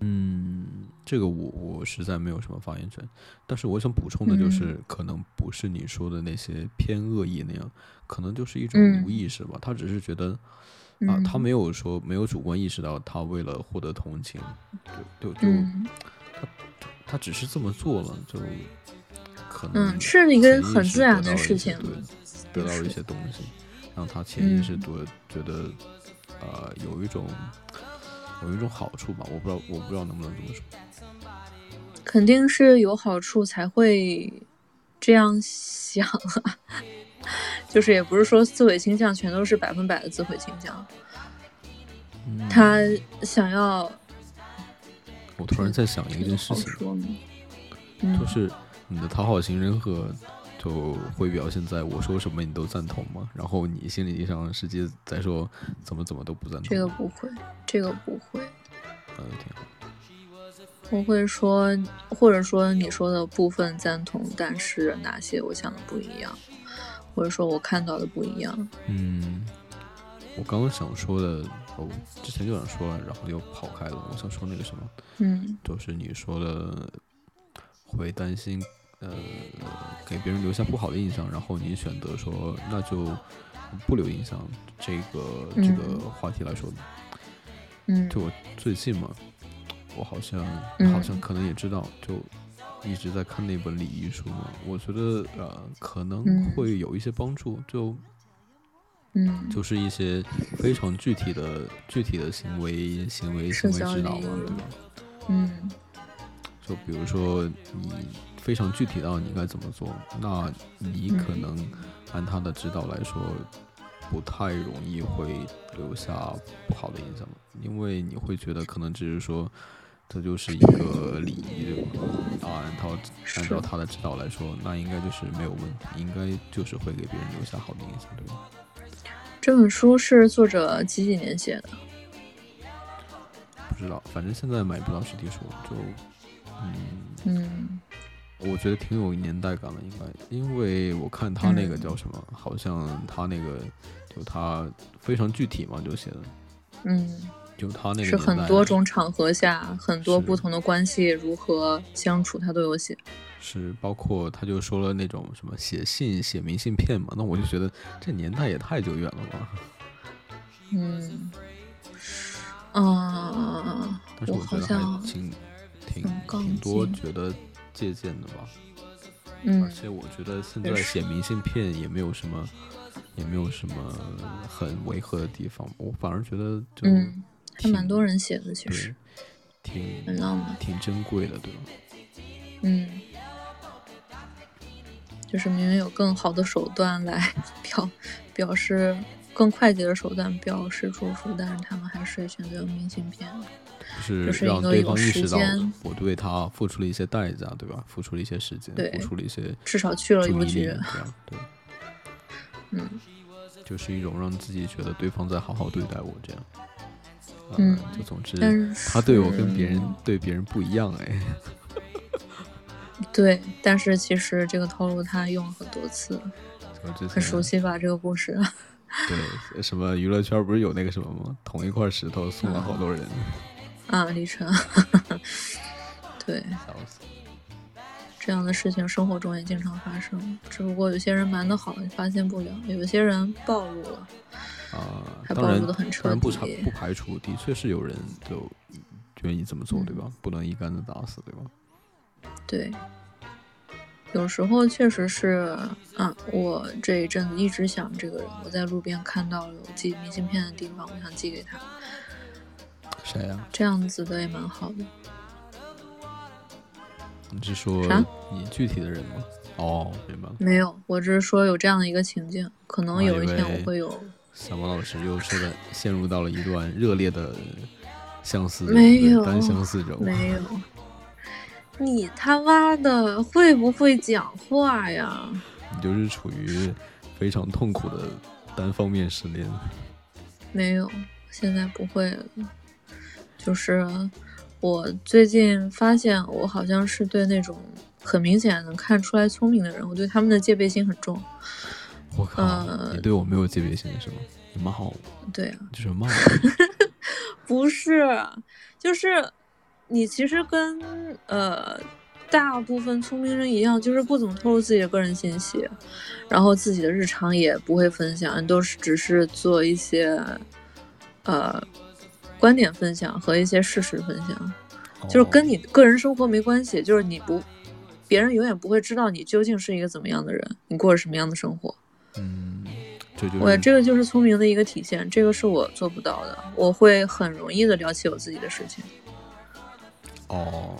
嗯，这个我我实在没有什么发言权，但是我想补充的就是，可能不是你说的那些偏恶意那样，可能就是一种无意识吧。他只是觉得啊，他没有说没有主观意识到，他为了获得同情，就就就他他只是这么做了，就可能嗯是一个很自然的事情，得到了一些东西。让他潜意识多觉得，呃，有一种有一种好处吧，我不知道，我不知道能不能这么说。肯定是有好处才会这样想啊，[LAUGHS] 就是也不是说自毁倾向全都是百分百的自毁倾向。他想要，我突然在想一件事情，嗯就是你的讨好型人格就会表现在我说什么你都赞同吗，然后你心理上实际在说怎么怎么都不赞同。这个不会，这个不会。嗯挺好。我会说，或者说你说的部分赞同，但是哪些我想的不一样，或者说我看到的不一样。嗯，我刚刚想说的，我之前就想说了，然后又跑开了。我想说那个什么，嗯就是你说的会担心，呃，给别人留下不好的印象，然后你选择说那就不留印象。这个这个嗯话题来说，嗯就我最近嘛，我好像嗯好像可能也知道，就一直在看那本礼仪书嘛。我觉得呃，可能嗯会有一些帮助，就嗯，就是一些非常具体的具体的行为行为行为指导嘛，对吧？嗯就比如说你非常具体到你该怎么做，那你可嗯能按他的指导来说，不太容易会留下不好的印象，因为你会觉得可能只是说。这就是一个礼仪，对吧？啊，按照按照他的指导来说，那应该就是没有问题，应该就是会给别人留下好的印象，对吧？这本书是作者几几年写的？不知道，反正现在买不到实体书，就嗯，嗯我觉得挺有年代感的，应该，因为我看他那个嗯叫什么，好像他那个就他非常具体嘛，就写的，嗯，就他那个是很多种场合下，很多不同的关系如何相处，他都有写。是包括他就说了那种什么写信、写明信片嘛，那我就觉得这年代也太久远了吧。嗯，啊，我但是我好像还挺挺挺多觉得借鉴的吧。嗯而嗯且我觉得现在写明信片也没有什么，也没有什么很违和的地方，我反而觉得就嗯，还蛮多人写的，其实挺很浪漫。挺珍贵的，对吧？嗯，就是明明有更好的手段来表表示更快捷的手段表示祝福，但是他们还是选择用明信片。就是让对方意识到我对他付出了一些代价，对吧？付出了一些时间，付出了一些至少去了邮注意力，局这。样对，嗯就是一种让自己觉得对方在好好对待我这样。呃嗯就总之，但是他对我跟别人对别人不一样哎。[LAUGHS] [LAUGHS] 对，但是其实这个套路他用了很多次，很熟悉吧？这个故事。[LAUGHS] 对，什么娱乐圈不是有那个什么吗？同一块石头送了好多人，啊，李晨，[LAUGHS] 对。这样的事情生活中也经常发生，只不过有些人瞒得好，你发现不了；有些人暴露了，啊，还暴露得很彻当然不底排不排除，的确是有人就愿意这么做，对嗯吧？不能一竿子打死，对吧？对。有时候确实是，啊，我这一阵子一直想这个人，我在路边看到有寄明信片的地方，我想寄给他，谁呀、这样子的也蛮好的。你是说你具体的人吗？哦，明白了。没有，我只是说有这样的一个情境，可能有一天我会有，小王老师又说的陷入到了一段热烈的相思，没有单相思中。没有。你他妈的会不会讲话呀？你就是处于非常痛苦的单方面失恋。没有，现在不会了。就是我最近发现，我好像是对那种很明显能看出来聪明的人，我对他们的戒备心很重。我靠，呃你对我没有戒备心是吗？你骂我，对啊，就是骂我。不是，就是你其实跟呃大部分聪明人一样，就是不怎么透露自己的个人信息，然后自己的日常也不会分享，都是只是做一些呃观点分享和一些事实分享，就是跟哦你个人生活没关系，就是你不。别人永远不会知道你究竟是一个怎么样的人，你过着什么样的生活。嗯，这就是我这个就是聪明的一个体现，这个是我做不到的。我会很容易的聊起我自己的事情。哦，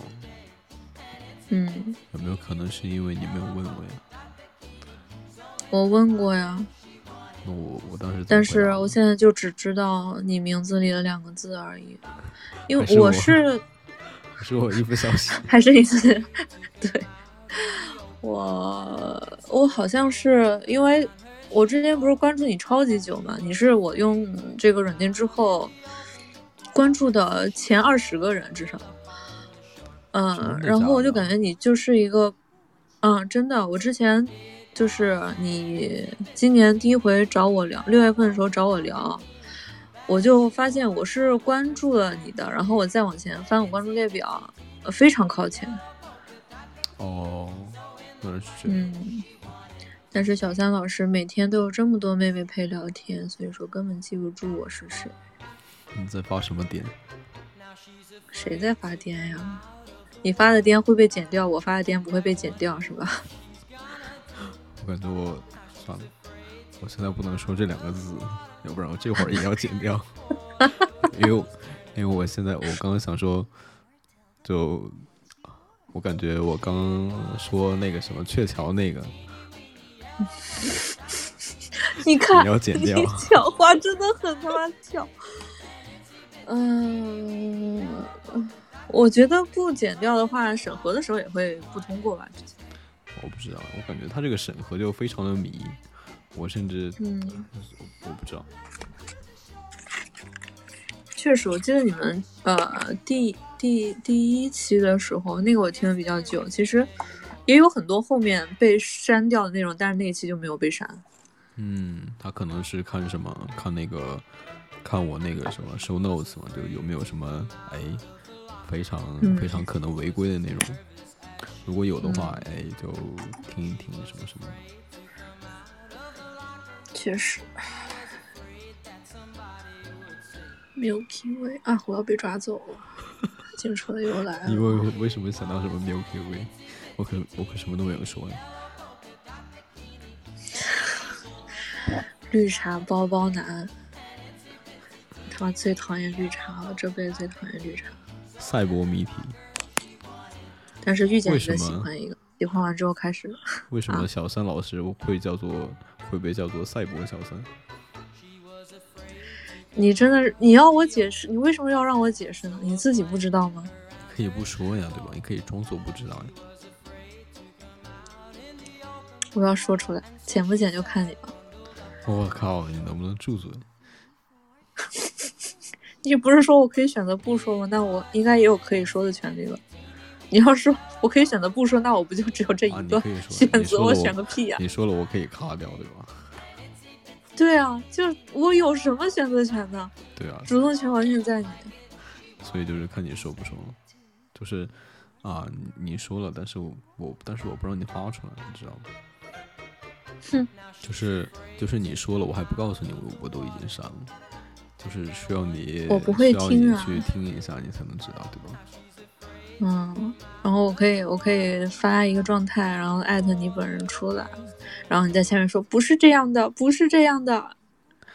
嗯，有没有可能是因为你没有问我呀？我问过呀，那我我当时但是我现在就只知道你名字里的两个字而已，因为我我是是我一不小心。[LAUGHS] 还是一次对我我好像是因为我之前不是关注你超级久嘛，你是我用这个软件之后关注的前二十个人至少。嗯，然后我就感觉你就是一个，嗯，真的，我之前就是你今年第一回找我聊，六月份的时候找我聊，我就发现我是关注了你的，然后我再往前翻我关注列表，呃非常靠前。哦，原来是这样。嗯，但是小三老师每天都有这么多妹妹陪聊天，所以说根本记不住我是谁。你在发什么癫？谁在发癫呀？你发的癫会被剪掉，我发的癫不会被剪掉，是吧？我感觉我算了，我现在不能说这两个字，要不然我这会儿也要剪掉。[LAUGHS] 因为因为我现在我刚刚想说，就我感觉我刚刚说那个什么鹊桥那个，[LAUGHS] 你看，你要剪掉你 [LAUGHS] 讲话真的很他妈跳。嗯，我觉得不剪掉的话，审核的时候也会不通过吧？之前，我不知道，我感觉他这个审核就非常的迷，我甚至嗯，我不知道。确实，我记得你们呃第第第一期的时候，那个我听的比较久，其实也有很多后面被删掉的内容，但是那一期就没有被删。嗯，他可能是看什么，看那个，看我那个什么 show notes 嘛，就有没有什么哎，非常、嗯非常可能违规的内容。如果有的话，哎，就听一听什么什么。确实。Milky Way 啊，我要被抓走了！[LAUGHS] 警车又来了你。为为什么想到什么 Milky Way？我可我可什么都没有说呀。绿茶包包男，他妈最讨厌绿茶了，这辈子最讨厌绿茶。赛博谜题，但是遇见一个为什么喜欢一个，喜欢完之后开始，为什么啊小三老师会叫做会被叫做赛博小三？你真的你要我解释，你为什么要让我解释呢？你自己不知道吗？可以不说呀，对吧？你可以装作不知道呀。我要说出来，剪不剪就看你了。我靠，你能不能住嘴？[LAUGHS] 你不是说我可以选择不说吗？那我应该也有可以说的权利了。你要是我可以选择不说，那我不就只有这一啊，你个可以说，选择？我选个屁呀、你说了，我可以卡掉，对吧？对啊，就我有什么选择权呢？对啊，主动权完全在你。所以就是看你说不说，就是啊，你你说了，但是我我但是我不让你发出来，你知道吗？哼，就是就是你说了，我还不告诉你，我我都已经删了，就是需要你，我不会听啊你去听一下，你才能知道，对吧？嗯，然后我可以我可以发一个状态，然后艾特你本人出来，然后你在下面说不是这样的，不是这样的，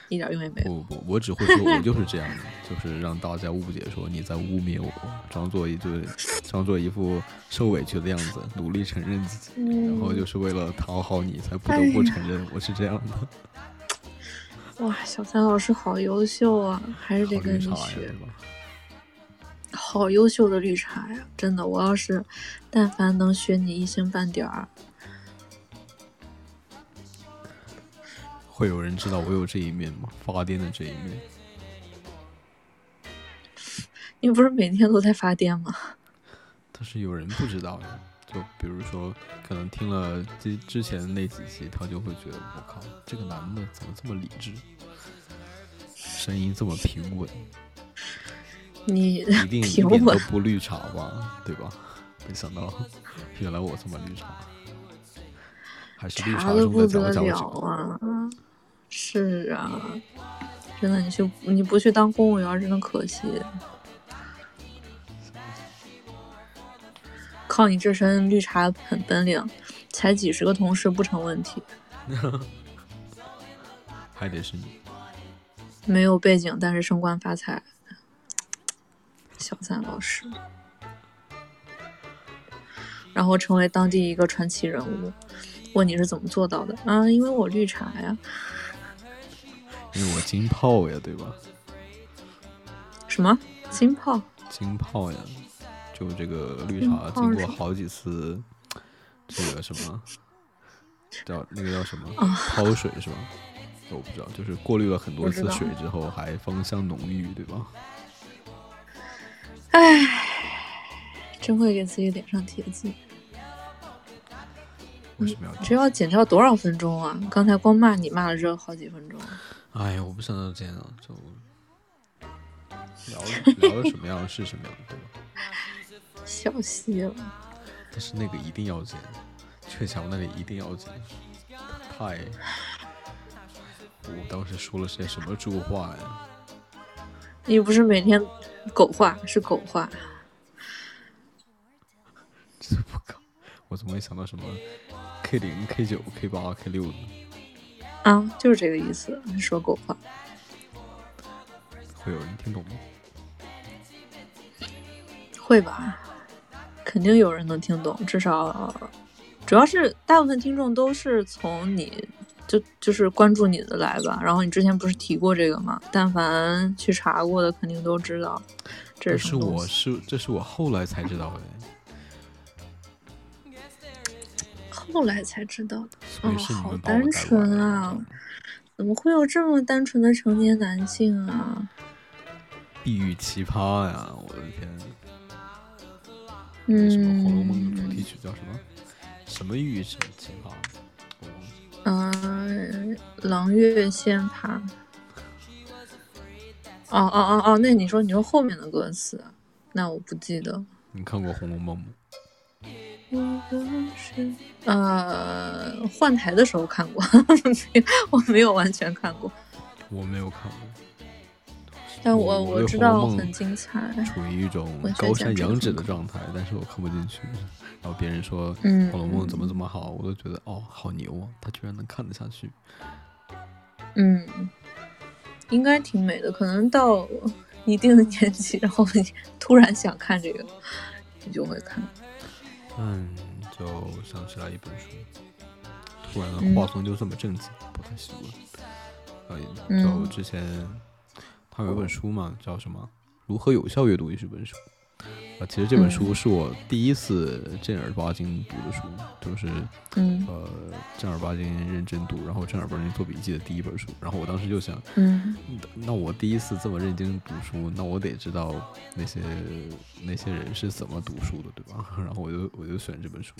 一点用也没有。不不，我只会说我就是这样的，[LAUGHS] 就是让大家误解说你在污蔑我，装作一对，[LAUGHS] 装作一副受委屈的样子，努力承认自己，然后就是为了讨好你，才不得不承认我是这样的。哇，小三老师好优秀啊，还是得跟你学？好优秀的绿茶呀！真的，我要是但凡能学你一星半点儿，会有人知道我有这一面吗？发癫的这一面。[LAUGHS] 你不是每天都在发癫吗？[LAUGHS] 但是有人不知道呀，就比如说，可能听了之之前那几期，他就会觉得我靠，这个男的怎么这么理智，声音这么平稳，你一定 [LAUGHS] 一平点都，不绿茶吧，对吧？没想到原来我这么绿茶，还是绿茶的不得了。啊！是啊，真的，你去你不去当公务员，真的可惜。靠你这身绿茶本本领，才几十个同事不成问题。[LAUGHS] 还得是你，没有背景，但是升官发财。小三老师，然后成为当地一个传奇人物。问你是怎么做到的啊？因为我绿茶呀。因为我金炮呀，对吧？什么金炮？金炮呀，就这个绿茶经过好几次这个什么 [LAUGHS] 叫那个叫什么啊抛水是吧？我不知道，就是过滤了很多次水之后还芳香浓郁，对吧？唉，真会给自己脸上贴金。为什么要这要剪掉多少分钟啊？刚才光骂你骂了这好几分钟。哎呀，我不想到这样，就聊了 [LAUGHS] 聊了什么样是什么样，对吧？笑死了。但是那个一定要剪，鹊桥那里一定要剪，太……我当时说了些什么猪话呀？你不是每天狗话是狗话，这不搞，我怎么会想到什么 K 零、K 九、K 八、K 六呢？啊，就是这个意思，说狗话。会有人听懂吗？会吧？肯定有人能听懂，至少主要是大部分听众都是从你就就是关注你的来吧。然后你之前不是提过这个吗？但凡去查过的，肯定都知道这这是是我。是这是我后来才知道的，后来才知道的，哦好单纯啊怎么会有这么单纯的成年男性啊？地狱奇葩呀！我的天，嗯什么《红楼梦》的主题嗯曲叫什么？[LAUGHS] 什么玉什么奇葩？嗯、狼月仙葩。哦哦哦哦，那你说你说后面的歌词啊，那我不记得。你看过《红楼梦》吗？呃，换台的时候看过，[LAUGHS] 我没有完全看过，我没有看过。但我我知道很精彩。处于一种高山仰止的状态，但是我看不进去。然后别人说《嗯红楼梦》怎么怎么好，我都觉得哦，好牛啊！他居然能看得下去。嗯，应该挺美的。可能到一定的年纪，然后你突然想看这个，你就会看。嗯，就想起来一本书，突然嗯画风就这么正经，不太习惯。呃，嗯就之前他有一本书嘛，叫什么《如何有效阅读》，也是本书。啊，其实这本书嗯是我第一次正儿八经读的书，就是嗯呃正儿八经认真读，然后正儿八经做笔记的第一本书。然后我当时就想，嗯那我第一次这么认真读书，那我得知道那些那些人是怎么读书的，对吧？[LAUGHS] 然后我就我就选这本书。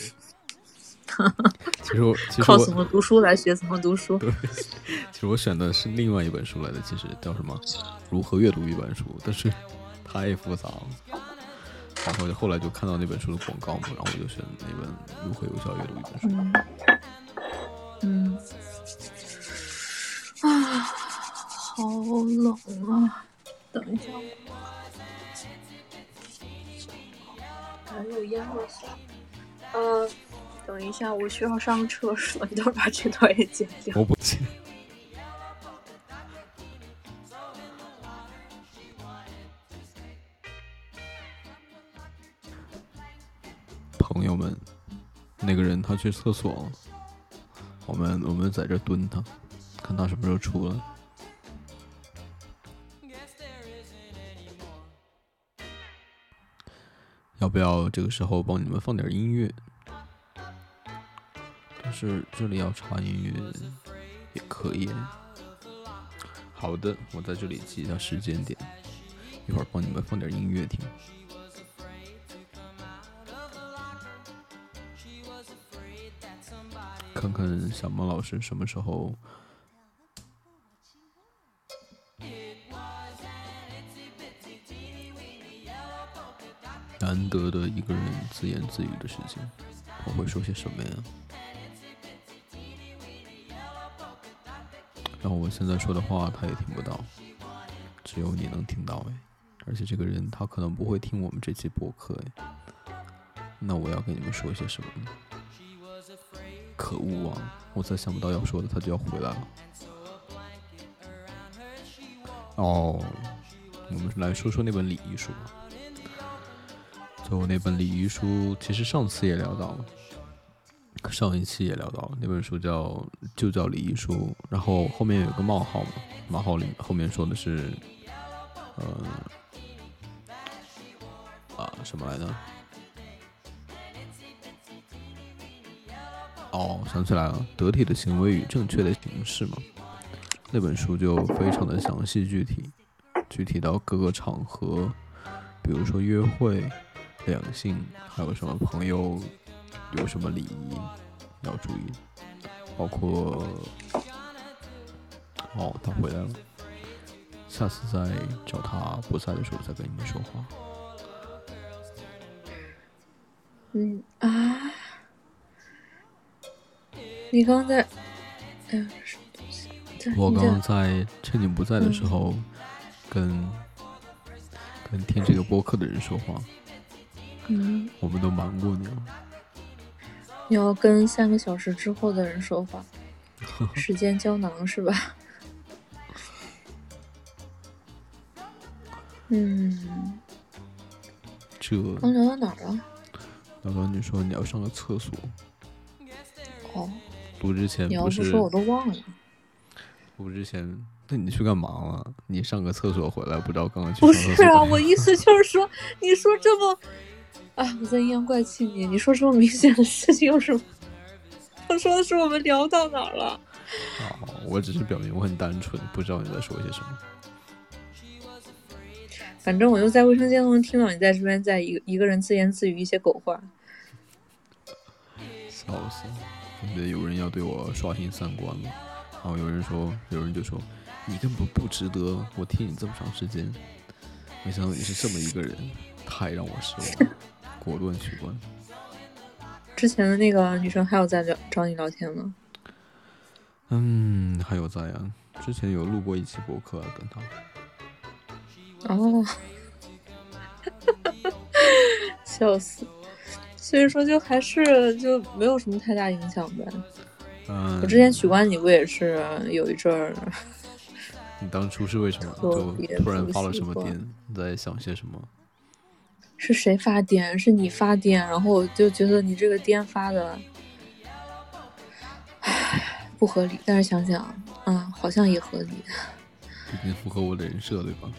[LAUGHS] 其实我其实我靠怎么读书来学怎么读书。[LAUGHS] 其实我选的是另外一本书来的，其实叫什么《如何阅读一本书》，但是 [LAUGHS] 太复杂了。然后就后来就看到那本书的广告嘛，然后我就选那本《如何有效阅读一本书》。嗯嗯，啊，好冷啊！等一下，还有烟味小。呃，等一下，我需要上厕所，你等会儿把这段也剪掉。我不信。朋友们，那个人他去厕所了，我们我们在这蹲他，看他什么时候出来。要不要这个时候帮你们放点音乐？是这里要插音乐也可以。好的，我在这里记一下时间点，一会儿帮你们放点音乐听。看看小猫老师什么时候难得的一个人自言自语的时间，我会说些什么呀？然后我现在说的话他也听不到，只有你能听到哎。而且这个人他可能不会听我们这期播客哎。那我要跟你们说些什么呢？可恶啊！我再想不到要说的，他就要回来了。哦，我们来说说那本礼仪书吧。就那本礼仪书，其实上次也聊到了，上一期也聊到了，那本书叫就叫礼仪书，然后后面有个冒号嘛，冒号里后面说的是，呃，啊什么来着？哦，想起来了，《得体的行为与正确的形式》嘛，那本书就非常的详细具体，具体到各个场合，比如说约会、两性，还有什么朋友有什么礼仪要注意，包括哦，他回来了，下次再找他不在的时候再跟你们说话。嗯啊，你刚在，哎呀，什么东西？在你在我刚刚在趁你不在的时候，跟跟听这个播客的人说话，嗯，我们都瞒过你了。你要跟三个小时之后的人说话，[LAUGHS] 时间胶囊是吧？嗯，这刚聊到哪儿了？聊到你说你要上个厕所，哦，录之前你要不是说我都忘了。录之前，那你去干嘛了？你上个厕所回来，不知道刚刚去不上厕所。是啊，我意思就是说，你说这么，啊，我在阴阳怪气你，你说这么明显的事情有什么？我说的是我们聊到哪儿了？哦，我只是表明我很单纯，不知道你在说些什么。反正我就在卫生间都能听到你在这边在一个一个人自言自语一些狗话。笑死！我觉得有人要对我刷新三观了。然后有人说，有人就说你根本不值得我听你这么长时间。没想到你是这么一个人，太让我失望了，果断取关。之前的那个女生还有在聊找你聊天吗？嗯，还有在啊，之前有录过一期博客、啊，跟他。哦，[LAUGHS] 笑死！所以说，就还是就没有什么太大影响呗。嗯，我之前取关你不也是有一阵儿，你当初是为什么就突然发了什么癫？你在想些什么？是谁发癫？是你发癫，然后我就觉得你这个癫发的，唉，不合理。但是想想，嗯，好像也合理。毕竟符合我的人设，对吧？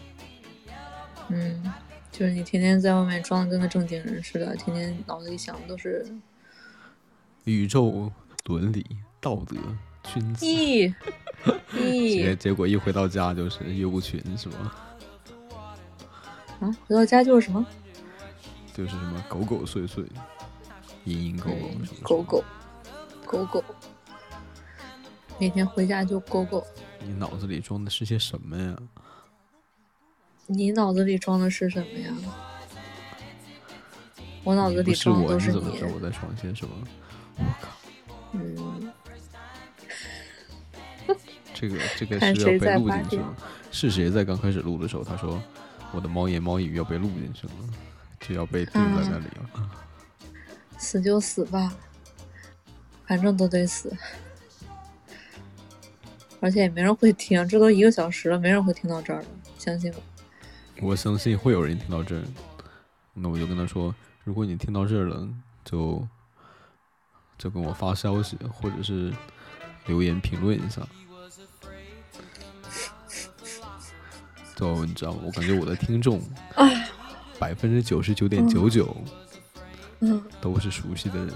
嗯，就是你天天在外面装的跟个正经人似的，天天脑子里想的都是宇宙伦理道德君子，[LAUGHS] 咦结咦结果一回到家就是业务群是吗？啊！回到家就是什么？就是什么狗狗碎碎，蝇营狗狗嗯什么狗狗，狗狗，每天回家就狗狗。你脑子里装的是些什么呀？你脑子里装的是什么呀？我脑子里不是我，装的都是你怎么知道我在装些什么？我靠，嗯，这个这 [LAUGHS] 个看是要被录进去吗？是谁在刚开始录的时候他说我的猫言猫语要被录进去了，就要被定在那里了？死就死吧，反正都得死。而且也没人会听，这都一个小时了，没人会听到这儿的，相信我。我相信会有人听到这儿，那我就跟他说，如果你听到这儿了，就就跟我发消息，或者是留言评论一下。就你知道吗？我感觉我的听众百分之九十九点九九嗯，都是熟悉的人，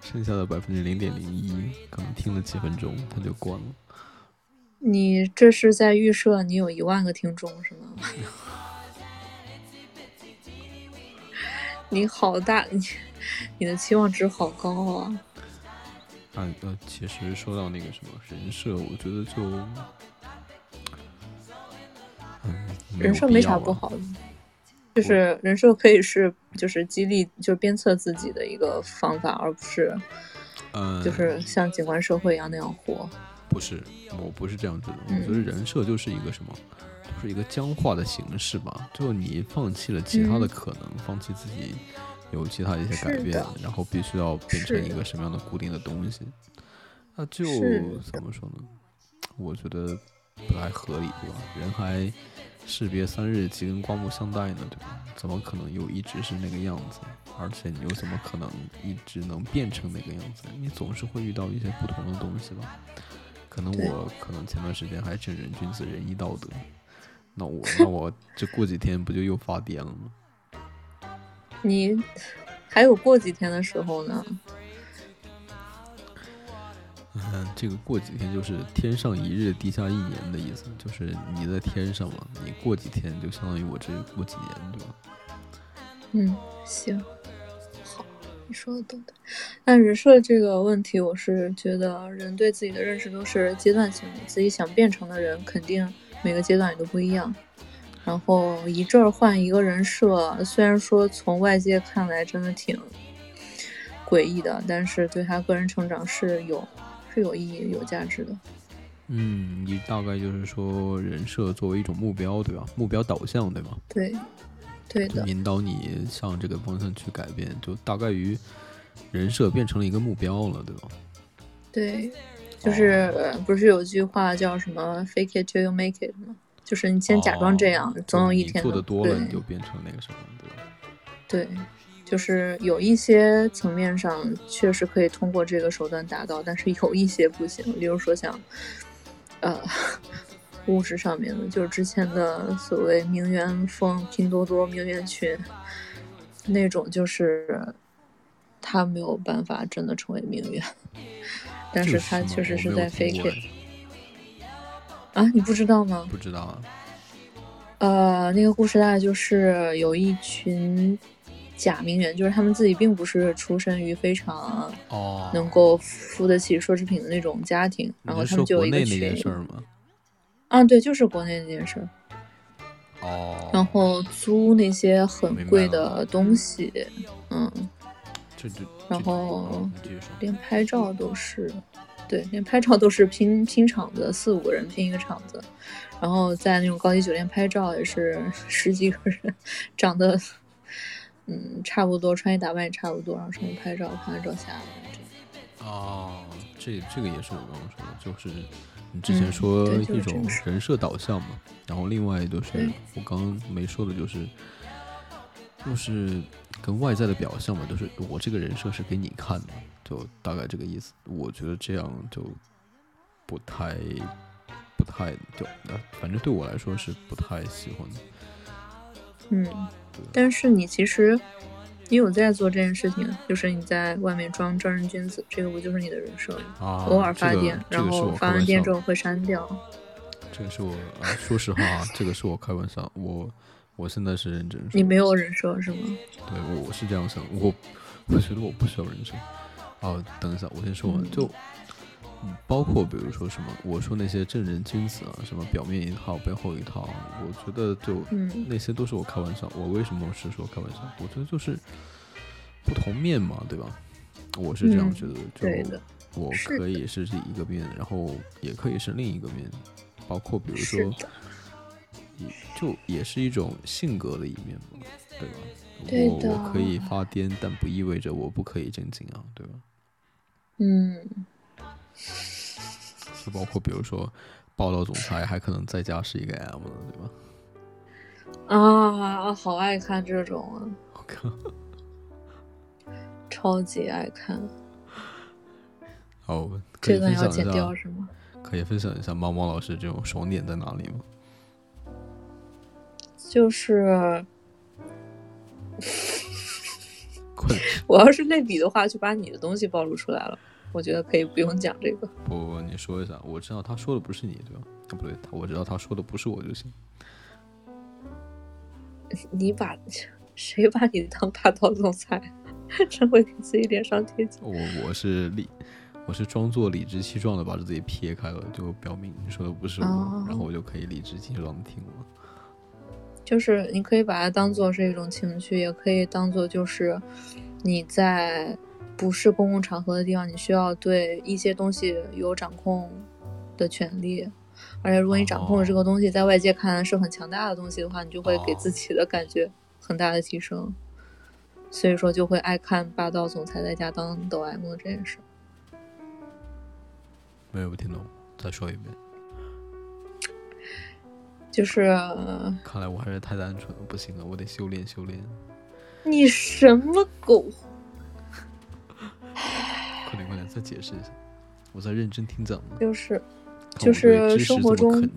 剩下的百分之零点零一可能听了几分钟他就关了。你这是在预设你有一万个听众是吗？你好大，你你的期望值好高啊！啊，呃，其实说到那个什么人设，我觉得就，嗯，人设没。啥不好的，就是人设可以是就是激励，就是鞭策自己的一个方法，而不是呃，就是像景观社会一样那样活。不是，我不是这样觉得。我觉得嗯人设就是一个什么，就是一个僵化的形式吧。就你放弃了其他的嗯可能，放弃自己有其他的一些改变，然后必须要变成一个什么样的固定的东西，那就怎么说呢？我觉得不太合理，对吧？人还士别三日，即跟刮目相待呢，对吧？怎么可能又一直是那个样子？而且你又怎么可能一直能变成那个样子？你总是会遇到一些不同的东西吧。可能我可能前段时间还正人君子仁义道德，那我那我这过几天不就又发癫了吗？你还有过几天的时候呢？嗯，[LAUGHS] 这个过几天就是天上一日，地下一年的意思，就是你在天上嘛，你过几天就相当于我这过几年，对吧？嗯，行，好，你说的都对。但人设这个问题，我是觉得人对自己的认识都是阶段性的，自己想变成的人，肯定每个阶段也都不一样。然后一阵儿换一个人设，虽然说从外界看来真的挺诡异的，但是对他个人成长是有。是有意义、有价值的。嗯，你大概就是说人设作为一种目标，对吧？目标导向，对吗？对，对的。引导你向这个方向去改变，就大概于人设变成了一个目标了，对吧？对，就是不是有句话叫什么 “fake it till you make it” 吗？就是你先假装这样，总有一天做的多了，你就变成那个什么，对吧？对。就是有一些层面上确实可以通过这个手段达到，但是有一些不行。比如说像，呃，物质上面的，就是之前的所谓名媛风、拼多多名媛群那种，就是他没有办法真的成为名媛，但是他确实是在 fake。啊，你不知道吗？不知道啊。呃，那个故事大概就是有一群。假名媛就是他们自己并不是出身于非常哦能够付得起奢侈品的那种家庭，然后他们就有一个群。啊，对，就是国内那件事。哦。然后租那些很贵的东西，嗯。这这。然后连拍照都是，对，连拍照都是拼拼场子，四五个人拼一个场子，然后在那种高级酒店拍照也是十几个人，长得。嗯，差不多，穿衣打扮也差不多，然后上去拍照，拍完照下来这哦，这这个也是我刚刚说的，就是你之前说一种人设导向嘛，然后另外就是我刚刚没说的就是，就是跟外在的表象嘛，就是我这个人设是给你看的，就大概这个意思。我觉得这样就不太不太就，反正对我来说是不太喜欢的。嗯。但是你其实，你有在做这件事情，就是你在外面装正人君子，这个不就是你的人设吗？偶尔发电，然后发完电之后会删掉。这个是我，说实话啊，[LAUGHS] 这个是我开玩笑。我我现在是认真说。你没有人设是吗？对，我是这样想。我我觉得我不需要人设。哦，等一下，我先说完就。包括比如说什么，我说那些正人君子啊，什么表面一套背后一套，我觉得就那些都是我开玩笑。我为什么是说开玩笑？我觉得就是不同面嘛，对吧？我是这样觉得，就我可以是这一个面，然后也可以是另一个面，包括比如说，就也是一种性格的一面嘛，对吧？我我可以发癫，但不意味着我不可以正经啊，对吧？嗯。就包括比如说，霸道总裁还可能在家是一个 M 呢，对吧？啊，好爱看这种啊！我靠，超级爱看。好，这段要剪掉是吗？可以分享一下猫猫老师这种爽点在哪里吗？就是，[LAUGHS] 我要是类比的话，就把你的东西暴露出来了。我觉得可以不用讲这个。不不，你说一下，我知道他说的不是你，对吧？啊，不对，他我知道他说的不是我就行。你把谁把你当霸道总裁？[LAUGHS] 真会给自己脸上贴金。我我是理，我是装作理直气壮的把自己撇开了，就表明你说的不是我，然后我就可以理直气壮的听了。就是你可以把它当做是一种情绪，也可以当做就是你在。不是公共场合的地方，你需要对一些东西有掌控的权利。而且，如果你掌控了这个东西在外界看来是很强大的东西的话，你就会给自己的感觉很大的提升。所以说，就会爱看霸道总裁在家当抖 M 这件事。没有听懂，再说一遍。就是，看来我还是太单纯了，不行了，我得修炼修炼。你什么狗？快点，快点，再解释一下，我在认真听讲呢。就是，就是生活中，[LAUGHS]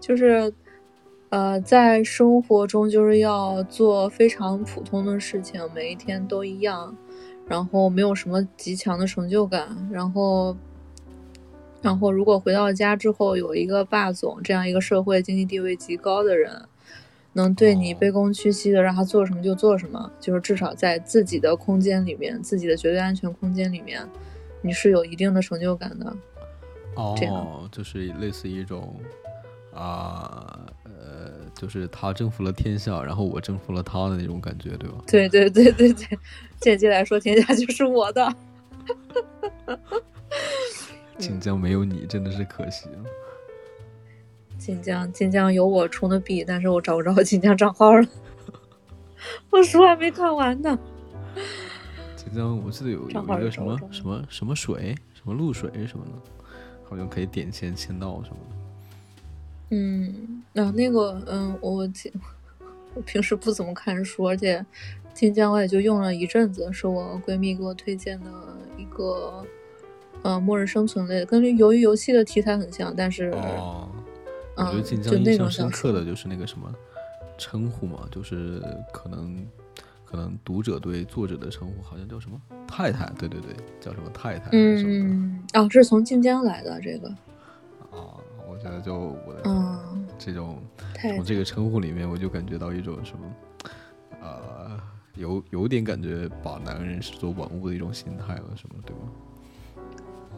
就是，呃，在生活中就是要做非常普通的事情，每一天都一样，然后没有什么极强的成就感，然后，然后如果回到家之后有一个霸总这样一个社会经济地位极高的人，能对你卑躬屈膝的让他做什么就做什么，就是至少在自己的空间里面，自己的绝对安全空间里面，你是有一定的成就感的。这样哦，就是类似一种啊呃，就是他征服了天下，然后我征服了他的那种感觉，对吧？对对对对对，间接来说，天下就是 [LAUGHS] 我的。晋江没有你，真的是可惜了。晋江晋江有我充的币，但是我找不着晋江账号了。我书还没看完呢。晋江我记得有有一个什么什么什么水，什么露水什么的，好像可以点签签到什么的。嗯，那、那个，嗯，我我平时不怎么看书，而且晋江我也就用了一阵子，是我闺蜜给我推荐的一个，呃，末日生存类的，跟鱿鱼游戏的题材很像，但是，哦，我觉嗯得晋江印象深刻的就是那个什么称呼嘛，就是可能可能读者对作者的称呼好像叫什么太太，对对对，叫什么太太什么嗯，哦，这是从晋江来的这个，的啊。我觉得就我的嗯，这种从这个称呼里面，我就感觉到一种什么，呃，有有点感觉把男人视作玩物的一种心态了，什么对吧？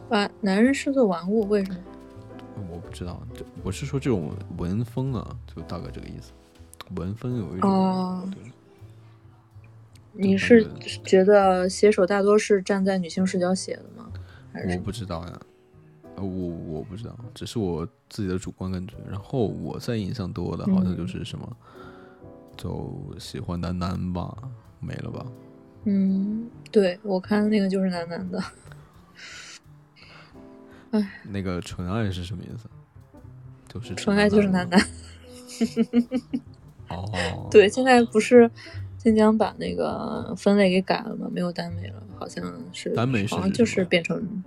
把男人视作玩物，为什么？我不知道，就我是说这种文风啊，就大概这个意思。文风有一种，哦你是觉得写手大多是站在女性视角写的吗？我不知道呀，呃，我我不知道，只是我自己的主观感觉。然后我在印象多的，好像就是什么，就喜欢男男吧，没了吧？嗯，对我看的那个就是男男的。那个纯爱是什么意思？就是纯爱就是男男。[LAUGHS] 哦，对，现在不是晋江把那个分类给改了吗？没有耽美了，好像是耽美是好像就是变成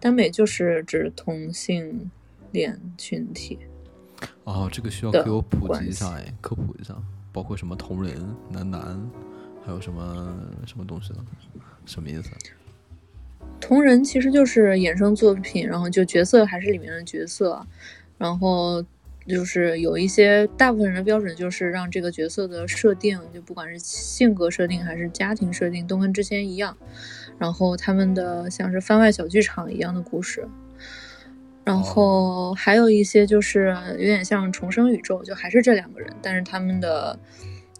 耽美就是指同性恋群体。哦，这个需要给我普及一下系哎，科普一下，包括什么同人、男男，还有什么什么东西呢？什么意思？同人其实就是衍生作品，然后就角色还是里面的角色，然后就是有一些大部分人的标准就是让这个角色的设定，就不管是性格设定还是家庭设定，都跟之前一样，然后他们的像是番外小剧场一样的故事。然后还有一些就是有点像重生宇宙，就还是这两个人，但是他们的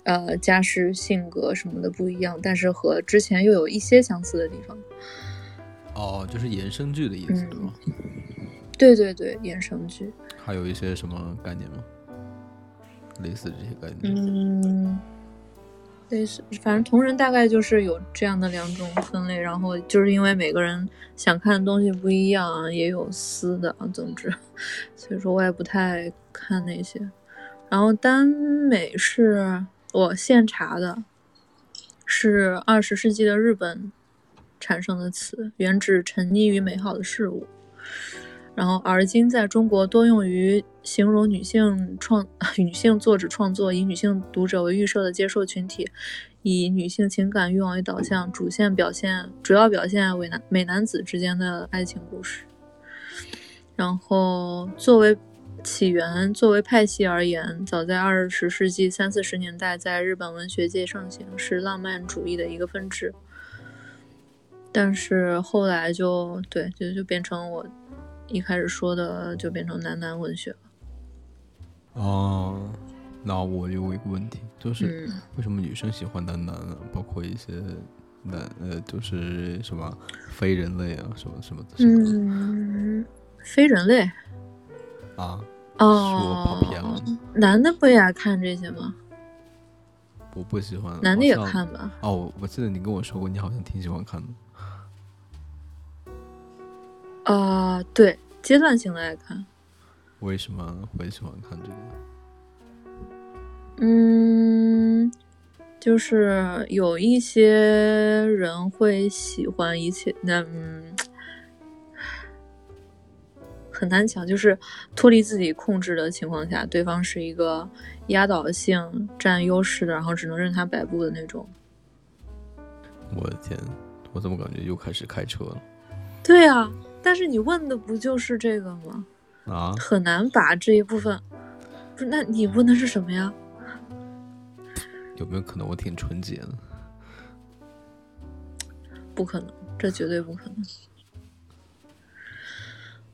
呃家世、性格什么的不一样，但是和之前又有一些相似的地方。哦，就是衍生剧的意思，嗯对吗？对对对，衍生剧。还有一些什么概念吗？类似这些概念？嗯，类似，反正同人大概就是有这样的两种分类，然后就是因为每个人想看的东西不一样，也有私的，总之，所以说我也不太看那些。然后耽美是我现查的，是二十世纪的日本产生的词，原指沉溺于美好的事物。然后，而今在中国多用于形容女性创 [LAUGHS] 女性作者创作，以女性读者为预设的接受群体，以女性情感欲望为导向，主线表现主要表现为男美男子之间的爱情故事。然后，作为起源，作为派系而言，早在二十世纪三四十年代，在日本文学界盛行，是浪漫主义的一个分支。但是后来就对，就就变成我一开始说的，就变成男男文学了。哦，那我有一个问题，就是嗯为什么女生喜欢男男啊？包括一些男呃，就是什么非人类啊，什么什么的什么非人类啊？是我跑哦偏了，男的不也爱看这些吗？我不喜欢。男的也看吧？哦，我我记得你跟我说过，你好像挺喜欢看的。啊、对，阶段性的爱看。为什么会喜欢看这个？嗯，就是有一些人会喜欢一切，那嗯，很难讲，就是脱离自己控制的情况下，对方是一个压倒性占优势的，然后只能任他摆布的那种。我的天，我怎么感觉又开始开车了对啊，但是你问的不就是这个吗？啊？很难把这一部分，不是？那你问的是什么呀？有没有可能我挺纯洁的？不可能，这绝对不可能。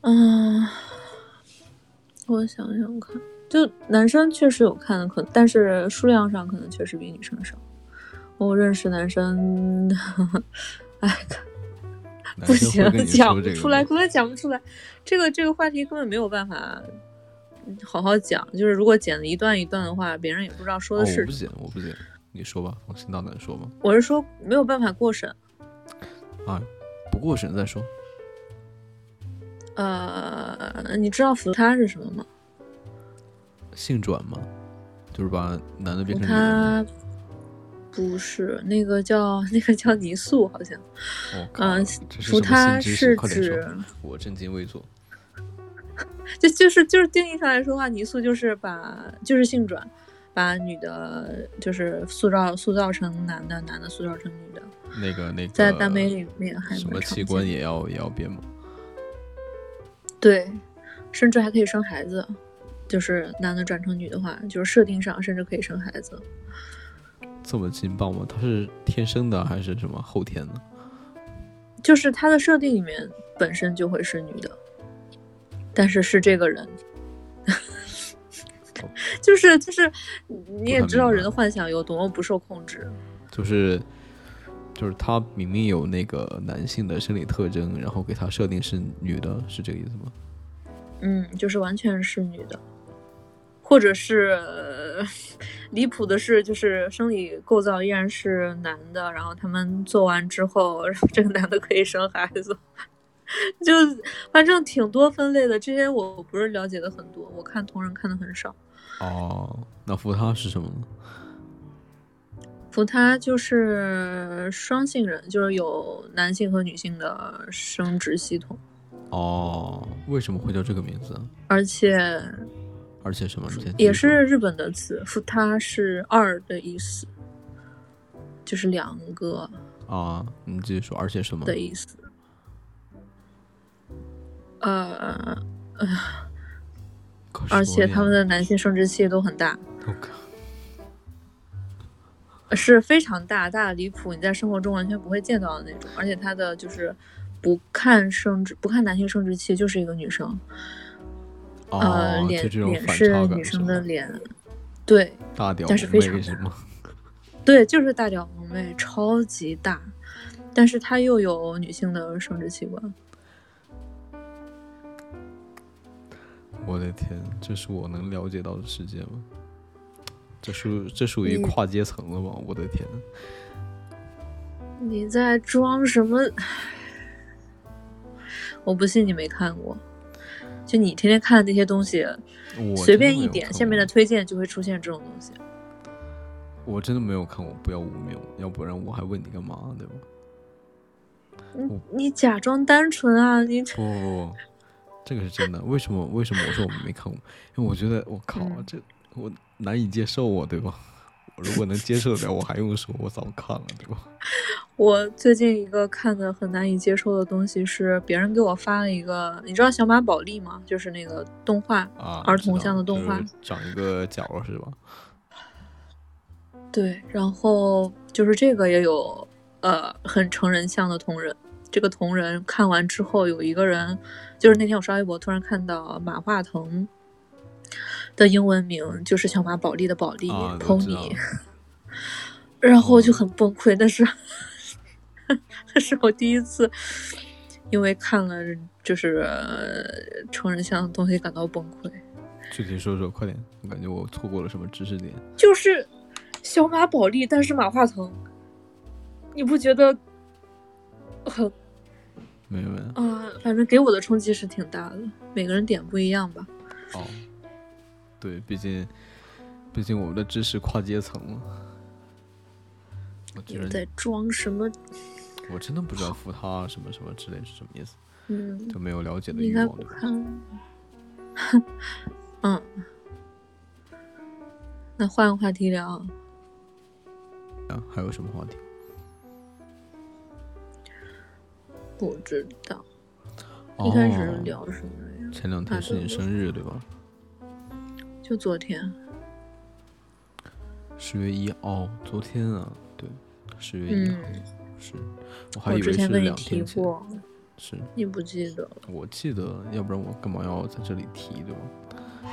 嗯，我想想看，就男生确实有看的，可但是数量上可能确实比女生少。我认识男生，[LAUGHS] 哎，不行讲不出来，根本讲不出来。这个这个话题根本没有办法好好讲，就是如果剪了一段一段的话，别人也不知道说哦，的是我不剪，我不剪，你说吧，我心大胆说吧。我是说没有办法过审。啊，不过审再说。呃，你知道扶他是什么吗？性转吗？就是把男的变成女的吗。他不是那个叫那个叫泥塑，好像。嗯扶他是指，我震惊未坐。[LAUGHS] 就就是就是定义上来说的话，泥塑就是把就是性转，把女的就是塑造塑造成男的，男的塑造成女的，那个那个，在耽美里面还什么器官也要也要变吗？[LAUGHS] 对，甚至还可以生孩子，就是男的转成女的话，就是设定上甚至可以生孩子。这么劲爆吗？他是天生的还是什么后天的？就是他的设定里面本身就会是女的，但是是这个人，[LAUGHS] 就是就是你也知道人的幻想有多么不受控制。就是就是他明明有那个男性的生理特征，然后给他设定是女的，是这个意思吗？嗯，就是完全是女的，或者是呃离谱的是，就是生理构造依然是男的，然后他们做完之后，然 [LAUGHS] 后这个男的可以生孩子，[LAUGHS] 就反正挺多分类的。这些我不是了解的很多，我看同人看的很少。哦，那扶他是什么呢？扶他就是双性人，就是有男性和女性的生殖系统，哦，为什么会叫这个名字啊？而且而且什么？也是日本的词，扶他是二的意思，就是两个啊，你继续说，而且什么？的意思。呃，呃而且他们的男性生殖器都很大，是非常大，大的离谱，你在生活中完全不会见到的那种。而且他的就是不看生殖，不看男性生殖器，就是一个女生，呃，哦，就脸这种脸是女生的脸，对大屌但是萌非常大妹是吗？[LAUGHS] 对，就是大屌萌妹，超级大，但是她又有女性的生殖器官。我的天，这是我能了解到的世界吗？这属这属于跨阶层了吗？我的天，你在装什么？[SIGHS] 我不信你没看过。就你天天看的那些东西，我随便一点，下面的推荐就会出现这种东西。我真的没有看过，不要污蔑我，要不然我还问你干嘛，对吧？你你假装单纯啊！你不不不，这个是真的。为什么？为什么我说我没看过？因为我觉得我靠，嗯这我难以接受啊，对吧？我 [LAUGHS] 如果能接受得了，我还用说，我早看了，对吧？我最近一个看的很难以接受的东西是别人给我发了一个，你知道小马宝莉吗？就是那个动画，啊，儿童向的动画长一个角儿是吧？对，然后就是这个也有呃很成人向的同人。这个同人看完之后，有一个人就是那天我刷微博突然看到马化腾的英文名就是小马宝莉的宝莉、pony，[LAUGHS] 然后就很崩溃。但是那 [LAUGHS] 是我第一次因为看了就是、呃成人向的东西感到崩溃，具体说说，快点！我感觉我错过了什么知识点。就是小马宝莉，但是马化腾，你不觉得很没有没有。啊、反正给我的冲击是挺大的，每个人点不一样吧。哦，对，毕竟毕竟我们的知识跨阶层嘛。我觉得在装什么？我真的不知道扶他什么什么之类是什么意思，[LAUGHS] 嗯，就没有了解的欲望，对吧？[LAUGHS] 嗯，那换个话题聊。啊，还有什么话题？不知道。哦一开始聊什么呀？前两天是你生日对吧？就昨天。十月一哦，昨天啊，对，十月一号、嗯，是，我还以为是两天前，过，是你不记得？我记得，要不然我干嘛要在这里提对吧？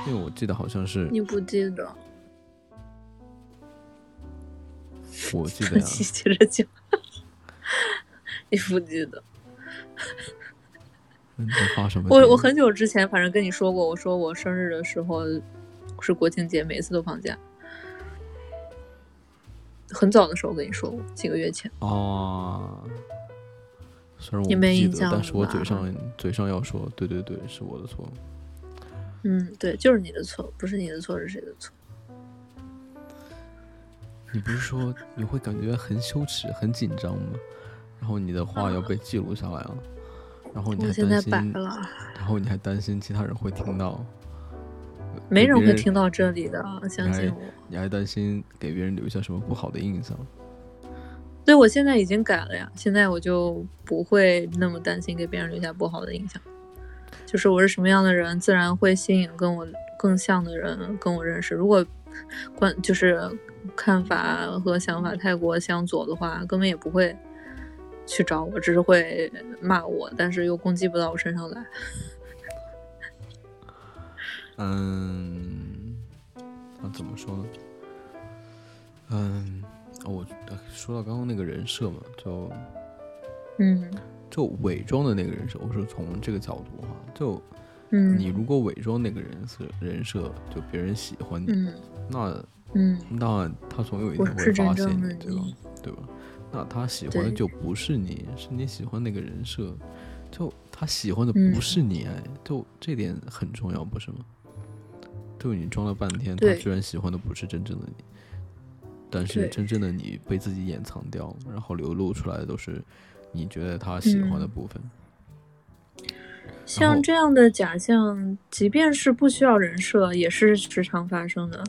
因为我记得好像是你不记得？我 [LAUGHS] 记得呀，你接着讲。你不记得？你在发什么？我我很久之前反正跟你说过，我说我生日的时候是国庆节，每次都放假。很早的时候跟你说过，几个月前。哦，虽然我不记得，没印象但是我嘴上嘴上要说，对对对，是我的错。嗯，对，就是你的错，不是你的错是谁的错？你不是说 [LAUGHS] 你会感觉很羞耻、很紧张吗？然后你的话要被记录下来了，然后你还担心，然后你还担心其他人会听到，没人会听到这里的，相信我。你还担心给别人留下什么不好的印象。对，我现在已经改了呀，现在我就不会那么担心给别人留下不好的印象。就是我是什么样的人，自然会吸引跟我更像的人跟我认识。如果观就是看法和想法太过相左的话，根本也不会去找我，只是会骂我，但是又攻击不到我身上来。嗯，那怎么说呢？嗯，哦，我呃说到刚刚那个人设嘛，就嗯就伪装的那个人设，我是从这个角度哈，就嗯，你如果伪装那个人设人设，就别人喜欢你，嗯那嗯那他总有一天会发现你，对吧？对吧？那他喜欢的就不是你，是你喜欢那个人设，就他喜欢的嗯不是你，哎，就这点很重要，不是吗？就你装了半天，他居然喜欢的不是真正的你，但是真正的你被自己掩藏掉，然后流露出来的都是你觉得他喜欢的嗯部分。像这样的假象，即便是不需要人设，也是时常发生的。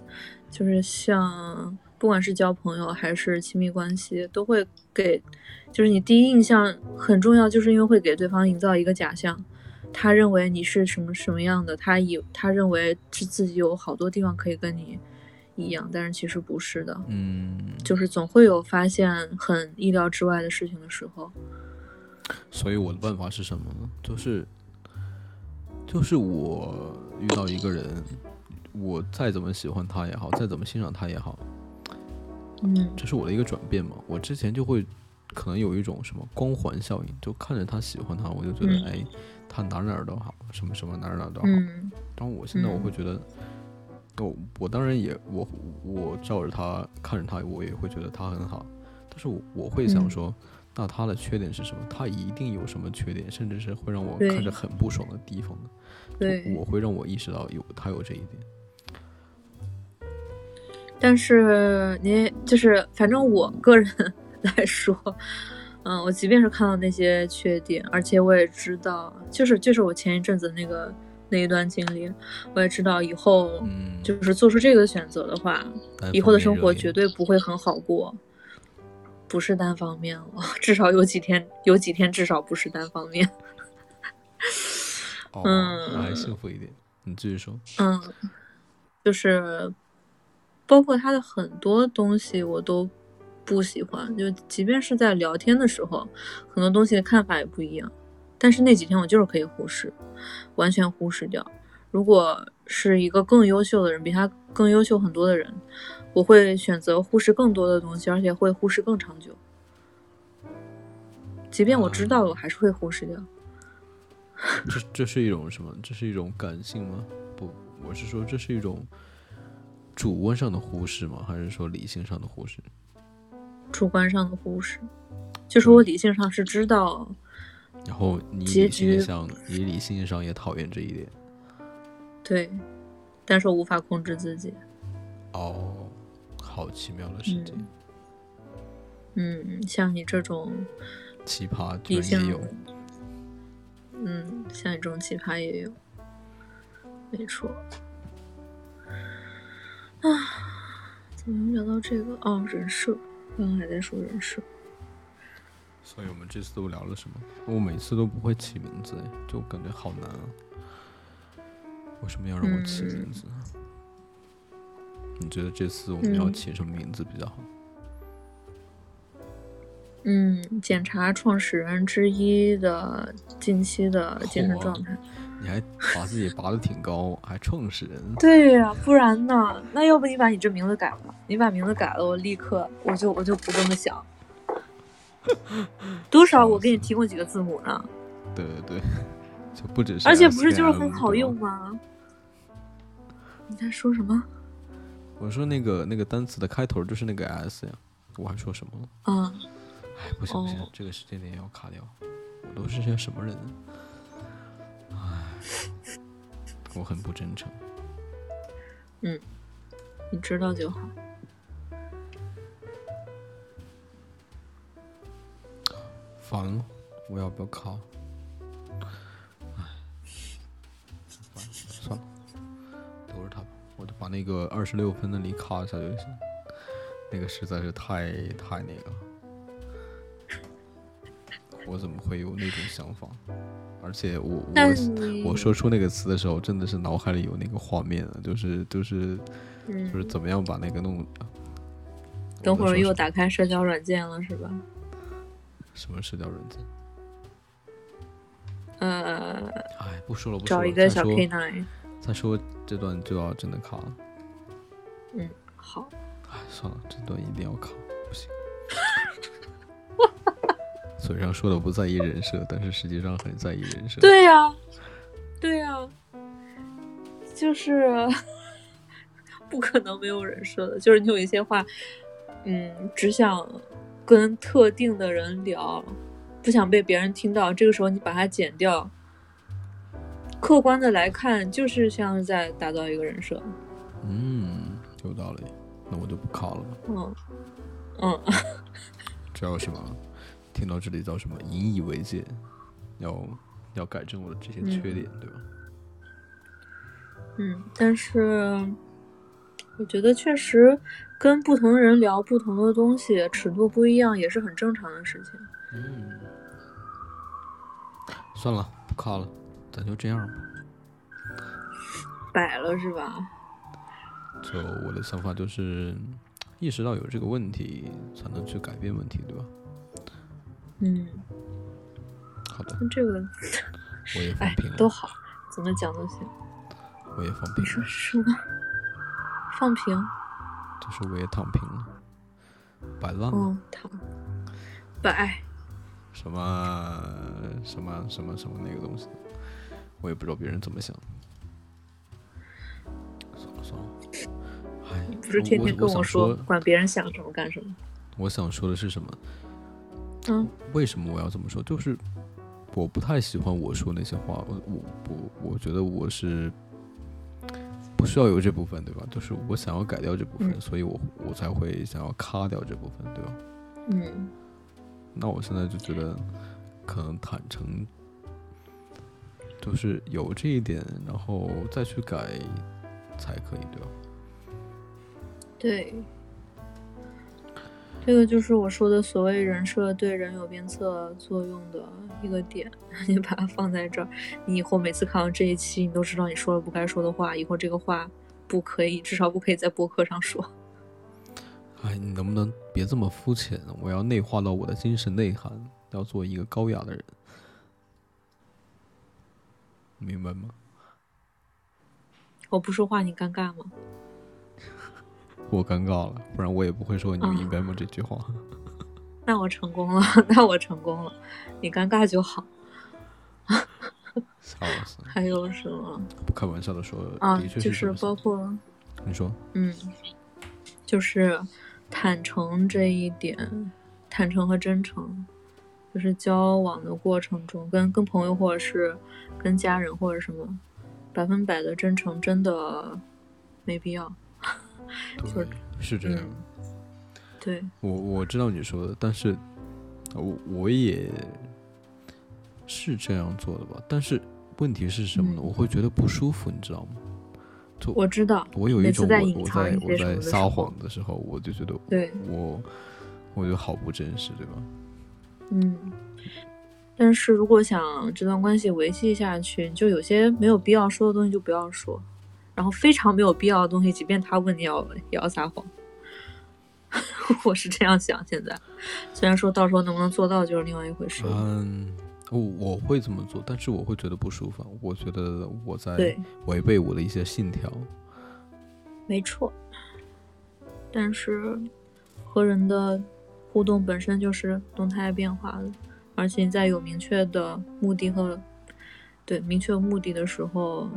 就是像不管是交朋友还是亲密关系，都会给，就是你第一印象很重要，就是因为会给对方营造一个假象。他认为你是什么什么样的，他以他认为是自己有好多地方可以跟你一样，但是其实不是的。嗯，就是总会有发现很意料之外的事情的时候。所以我的办法是什么呢？就是，就是我遇到一个人，我再怎么喜欢他也好，再怎么欣赏他也好，嗯这是我的一个转变嘛。我之前就会可能有一种什么光环效应，就看着他喜欢他，我就觉得、嗯哎，他哪哪儿都好，什么什么哪儿哪儿都好。嗯然后我现在我嗯会觉得，我我当然也我我照着他看着他，我也会觉得他很好，但是我我会想嗯说，那他的缺点是什么？他一定有什么缺点，甚至是会让我看着很不爽的地方的。对我会让我意识到有他有这一点。但是你就是，反正我个人 [LAUGHS] 来说，嗯，我即便是看到那些缺点，而且我也知道，就是就是我前一阵子那个那一段经历，我也知道以后嗯，就是做出这个选择的话，单以后的生活绝对不会很好过，不是单方面了，[LAUGHS] 至少有几天有几天至少不是单方面。哦，嗯还幸福一点。你继续说。嗯，就是包括他的很多东西我都不喜欢，就即便是在聊天的时候，很多东西的看法也不一样。但是那几天我就是可以忽视，完全忽视掉。如果是一个更优秀的人，比他更优秀很多的人，我会选择忽视更多的东西，而且会忽视更长久。即便我知道了，我还是会忽视掉。[LAUGHS] 这这是一种什么？这是一种感性吗？不，我是说这是一种主观上的忽视吗？还是说理性上的忽视？主观上的忽视，就是我理性上是知道，然后你结理性局上，你理性上也讨厌这一点。对，但是我无法控制自己。哦，好奇妙的世界，嗯，像你这种奇葩也有。嗯，像你这种奇葩也有，没错。啊，怎么聊到这个？哦，人设，刚刚还在说人设。所以我们这次都聊了什么？我每次都不会起名字，就感觉好难啊！为什么要让我起名字？你觉得这次我们要起什么名字比较好？嗯，检查创始人之一的近期的精神状态。你还把自己拔得挺高，还创始人？对呀，不然呢？那要不你把你这名字改了？你把名字改了，我立刻我就我就不这么想。多少？我给你提供几个字母呢？对对对，就不只是。而且不是就是很好用吗？你在说什么？我说那个那个单词的开头就是那个 S 呀，我还说什么了？嗯。哎，不行不行，这个时间点要卡掉。我都是些什么人？哎，我很不真诚。嗯，你知道就好。烦了，我要不要卡？哎，算了，等会儿他吧，我就把那个二十六分的你卡一下就行。那个实在是太太那个了。我怎么会有那种想法？而且我我 [LAUGHS] 我说出那个词的时候，真的是脑海里有那个画面了，就是就是就是怎么样把那个弄。等会儿又打开社交软件了是吧？什么社交软件？呃，哎，不说了，不说了。找一个小 K nine。再说这段就要真的卡了。嗯，好。哎，算了，这段一定要卡，不行。嘴上说的不在意人设，但是实际上很在意人设。对呀，对呀，就是 [LAUGHS] 不可能没有人设的。就是你有一些话，嗯，只想跟特定的人聊，不想被别人听到。这个时候你把它剪掉，客观的来看，就是像在打造一个人设。嗯，有道理。那我就不考了。嗯嗯，[LAUGHS] 这有什么？听到这里叫什么？引以为戒，要要改正我的这些缺点，对吧？嗯，但是我觉得确实跟不同人聊不同的东西，尺度不一样，也是很正常的事情。嗯，算了，不卡了，咱就这样吧。摆了是吧？就我的想法就是，意识到有这个问题，才能去改变问题，对吧？嗯，好的。这个，我也放平了。都好，怎么讲都行。我也放平。你说什么？放平？就是我也躺平了，摆烂了。嗯，躺。摆。什么什么什么什么那个东西？我也不知道别人怎么想。算了算了。哎，不是天天跟我说管别人想什么干什么？我想说的是什么？嗯，为什么我要这么说？就是我不太喜欢我说那些话，我我我我觉得我是不需要有这部分，对吧？就是我想要改掉这部分，所以我我才会想要卡掉这部分，对吧？嗯。那我现在就觉得，可能坦诚，就是有这一点，然后再去改才可以，对吧？对。这个就是我说的所谓人设对人有鞭策作用的一个点，[LAUGHS] 你把它放在这儿，你以后每次看到这一期，你都知道你说了不该说的话，以后这个话不可以，至少不可以在播客上说。哎，你能不能别这么肤浅？我要内化到我的精神内涵，要做一个高雅的人，明白吗？我不说话，你尴尬吗？我尴尬了，不然我也不会说“你明白吗”这句话。[LAUGHS] 那我成功了，那我成功了，你尴尬就好。笑死！还有什么？不开玩笑的说，啊，的确是包括你说，嗯，就是坦诚这一点，坦诚和真诚，就是交往的过程中，跟跟朋友或者是跟家人或者什么，百分百的真诚真的没必要。对，是这样。对，我我知道你说的，但是我我也是这样做的吧。但是问题是什么呢？我会觉得不舒服，你知道吗？就我知道，我有一种我我在我在撒谎的时候，我就觉得，对，我我觉得好不真实，对吧？嗯，但是如果想这段关系维系下去，就有些没有必要说的东西就不要说，然后非常没有必要的东西，即便他问你要也要撒谎。[LAUGHS] 我是这样想，现在虽然说到时候能不能做到就是另外一回事。嗯，我我会这么做，但是我会觉得不舒服，我觉得我在，违背我的一些信条。没错。但是和人的互动本身就是动态变化的，而且在有明确的目的和对明确目的的时候，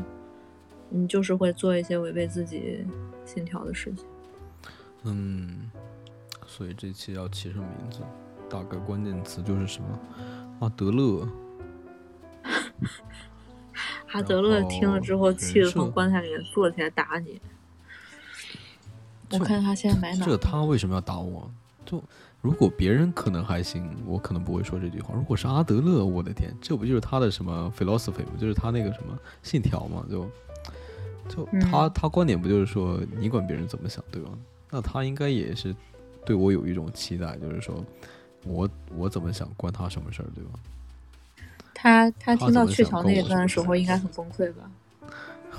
你就是会做一些违背自己信条的事情。嗯，所以这期要起什么名字？大概关键词就是什么？阿德勒。[LAUGHS] 阿德勒听了之后，气得从棺材里面坐起来打你。我看他现在埋哪这？他为什么要打我？就如果别人可能还行，我可能不会说这句话。如果是阿德勒，我的天，这不就是他的什么 philosophy 吗？就是他那个什么信条嘛？就就嗯他、他观点不就是说你管别人怎么想，对吧？那他应该也是对我有一种期待，就是说我我怎么想关他什么事儿，对吧？他他他听到鹊桥那一段的时候，应该很崩溃吧？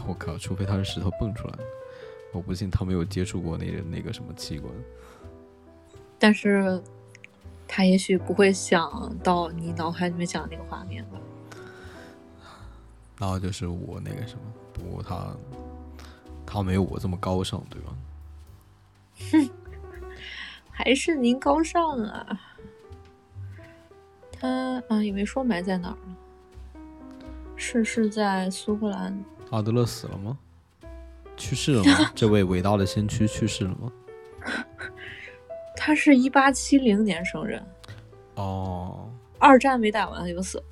我靠，除非他是石头蹦出来的，我不信他没有接触过那个那个什么器官。但是他也许不会想到你脑海里面想的那个画面吧？然后就是我那个什么，不过他他没有我这么高尚，对吧？哼 [LAUGHS] 还是您高尚啊！他啊也没说埋在哪儿呢，是是在苏格兰。阿德勒死了吗？去世了吗？[LAUGHS] 这位伟大的先驱去世了吗？[LAUGHS] 他是一八七零年生人，哦，二战没打完他就死了，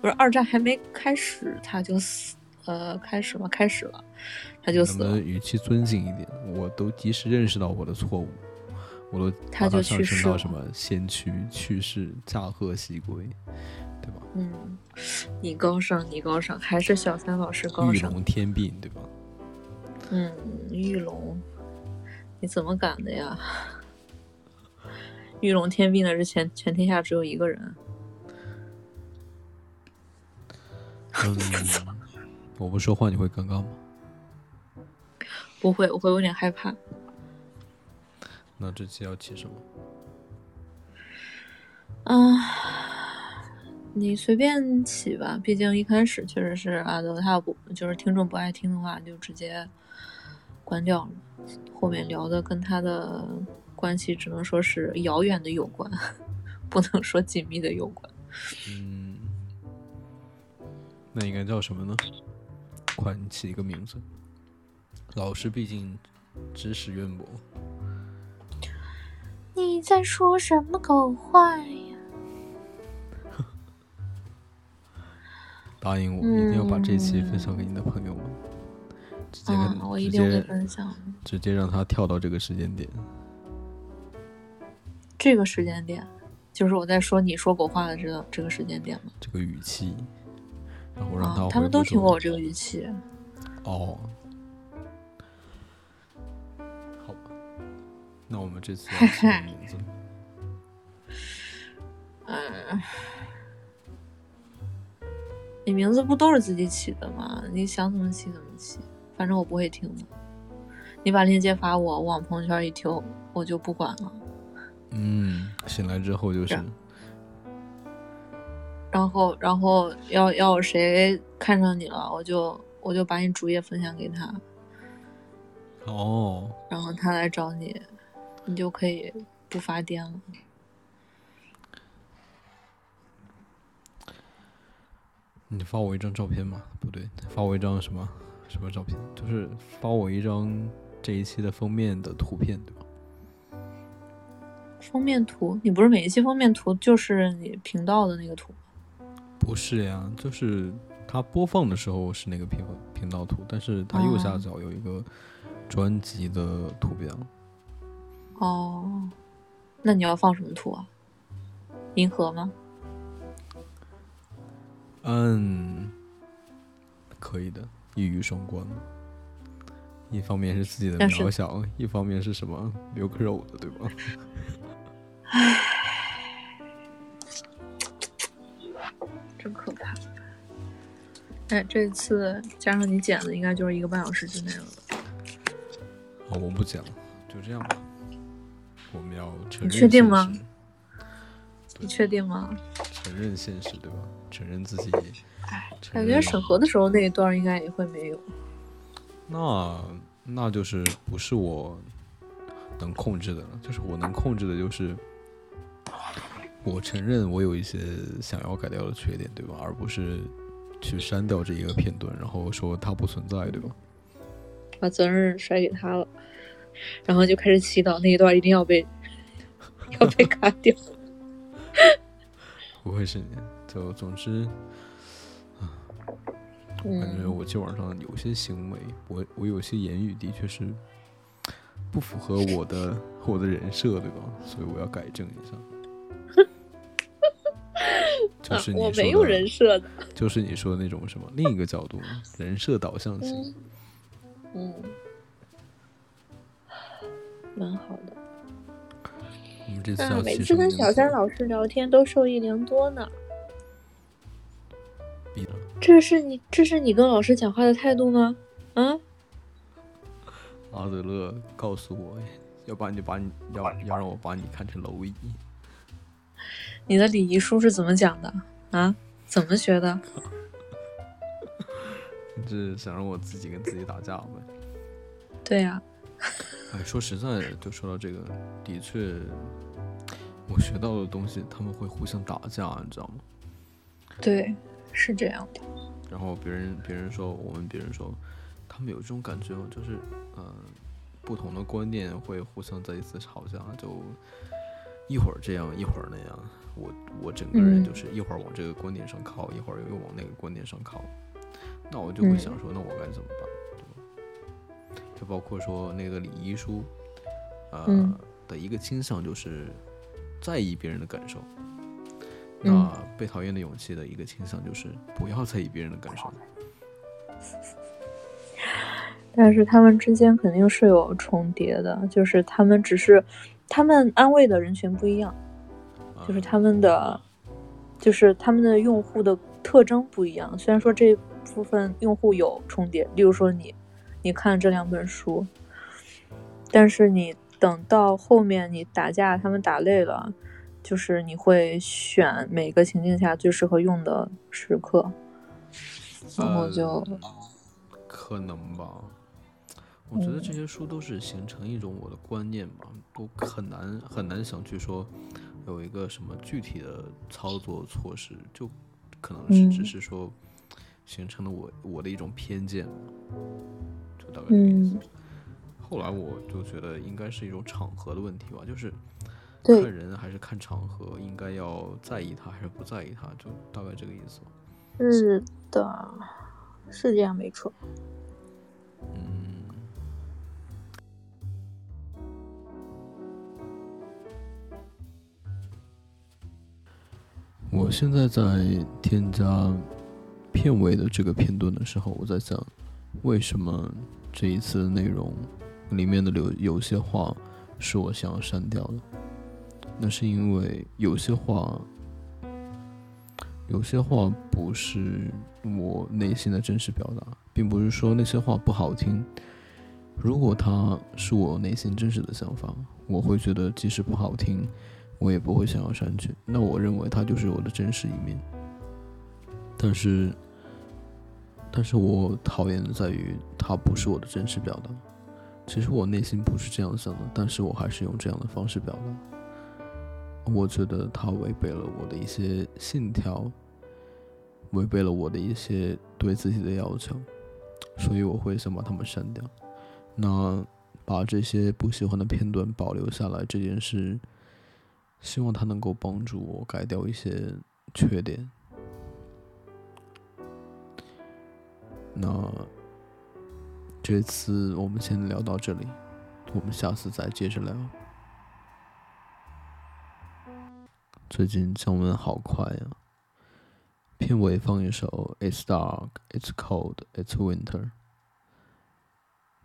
不是二战还没开始他就死，呃，开始了，开始了，他就死了不能。语气尊敬一点？我都及时认识到我的错误，我都他就去世了什么先驱去世、驾鹤西归，对吧？嗯，你高尚，你高尚，还是小三老师高尚。玉龙天命，对吧？嗯，玉龙，你怎么敢的呀？玉龙天命的是全全天下只有一个人。嗯，我不说话你会尴尬吗？不会，我会有点害怕。那这期要起什么？啊，你随便起吧，毕竟一开始确实是阿德，他要不就是听众不爱听的话，就直接关掉了。后面聊的跟他的关系只能说是遥远的有关，[LAUGHS] 不能说紧密的有关。嗯，那应该叫什么呢？快，你起一个名字。老师毕竟知识渊博，你在说什么狗话呀？[LAUGHS] 答应我一定要把这期分享给你的朋友们，直接啊、，我一定会分享。直接让他跳到这个时间点。这个时间点，就是我在说你说狗话的这个这个时间点吗？这个语气，然后让他啊，他们都听过我这个语气。哦。好吧，那我们这次要起 [LAUGHS] 名字？嗯，你名字不都是自己起的吗？你想怎么起怎么起，反正我不会听的。你把链接发我，我往朋友圈一丢，我就不管了。嗯，醒来之后就是是然后，然后要要谁看上你了，我就我就把你主页分享给他，哦，然后他来找你，你就可以不发癫了。你发我一张照片吗？不对，发我一张什么什么照片？就是发我一张这一期的封面的图片，对吧？封面图，你不是每一期封面图就是你频道的那个图吗？不是呀，就是它播放的时候是那个频频道图，但是它右下哦角有一个专辑的图标。哦，那你要放什么图啊？银河吗？嗯，可以的，一语双关。一方面是自己的渺小，一方面是什么留个肉的，对吧？[LAUGHS] 真可怕。哎，这次加上你剪的，应该就是一个半小时之内了吧？好，我不剪了，就这样吧。我们要承认你确定吗？你确定吗？承认现实，对吧？承认自己。哎，感觉审核的时候那一段应该也会没有。那那就是不是我能控制的了，就是我能控制的就是我承认我有一些想要改掉的缺点，对吧？而不是去删掉这一个片段，然后说它不存在，对吧？把责任甩给他了，然后就开始祈祷那一段一定要被 [LAUGHS] 要被卡掉。[LAUGHS] 不会是你，就总之，感觉嗯，我今晚上有些行为，我我有些言语的确是不符合我的我的人设，对吧？所以我要改正一下。就是我没有人设的。就是你说的那种什么另一个角度，人设导向型。嗯，嗯，蛮好的。我们这次啊，要每次跟小三老师聊天都受益良多呢。这是你这是你跟老师讲话的态度吗？啊？阿德勒告诉我，要把你把你要要让我把你看成蝼蚁。你的礼仪书是怎么讲的啊？怎么学的？你 [LAUGHS] 这想让我自己跟自己打架呗？对呀、哎，说实在的，就说到这个，的确，我学到的东西他们会互相打架，你知道吗？对，是这样的。然后别人别人说我们别人说，他们有这种感觉吗，就是呃，不同的观念会互相在一次吵架，就一会儿这样一会儿那样。我我整个人嗯就是一会儿往这个观点上靠，一会儿又往那个观点上靠。那我就会嗯想说，那我该怎么办，对吧？就包括说那个李一书，呃、嗯的一个倾向就是在意别人的感受。嗯那被讨厌的勇气的一个倾向就是不要在意别人的感受。[LAUGHS] 但是他们之间肯定是有重叠的，就是他们只是他们安慰的人群不一样，就是啊他们的就是他们的用户的特征不一样。虽然说这部分用户有重叠，例如说你你看这两本书，但是你等到后面你打架，他们打累了，就是你会选每个情境下最适合用的时刻，然后就呃可能吧。我觉得这些书都是形成一种我的观念吧，都很难很难想去说有一个什么具体的操作措施，就可能是只嗯是说形成了我我的一种偏见，就大概这个意思。嗯，后来我就觉得应该是一种场合的问题吧，就是看人还是看场合，应该要在意他还是不在意他，就大概这个意思吧。是的，是这样没错。嗯，我现在在添加片尾的这个片段的时候，我在想，为什么这一次的内容里面的有有些话是我想要删掉的？那是因为有些话，有些话不是我内心的真实表达，并不是说那些话不好听。如果它是我内心真实的想法，我会觉得即使不好听，我也不会想要删去。那我认为它就是我的真实一面。但是，但是我讨厌的在于它不是我的真实表达。其实我内心不是这样想的，但是我还是用这样的方式表达。我觉得它违背了我的一些信条，违背了我的一些对自己的要求，所以我会想把它们删掉。那把这些不喜欢的片段保留下来这件事，希望它能够帮助我改掉一些缺点。那这次我们先聊到这里，我们下次再接着聊。最近降温好快呀、片尾放一首《It's Dark, It's Cold, It's Winter》，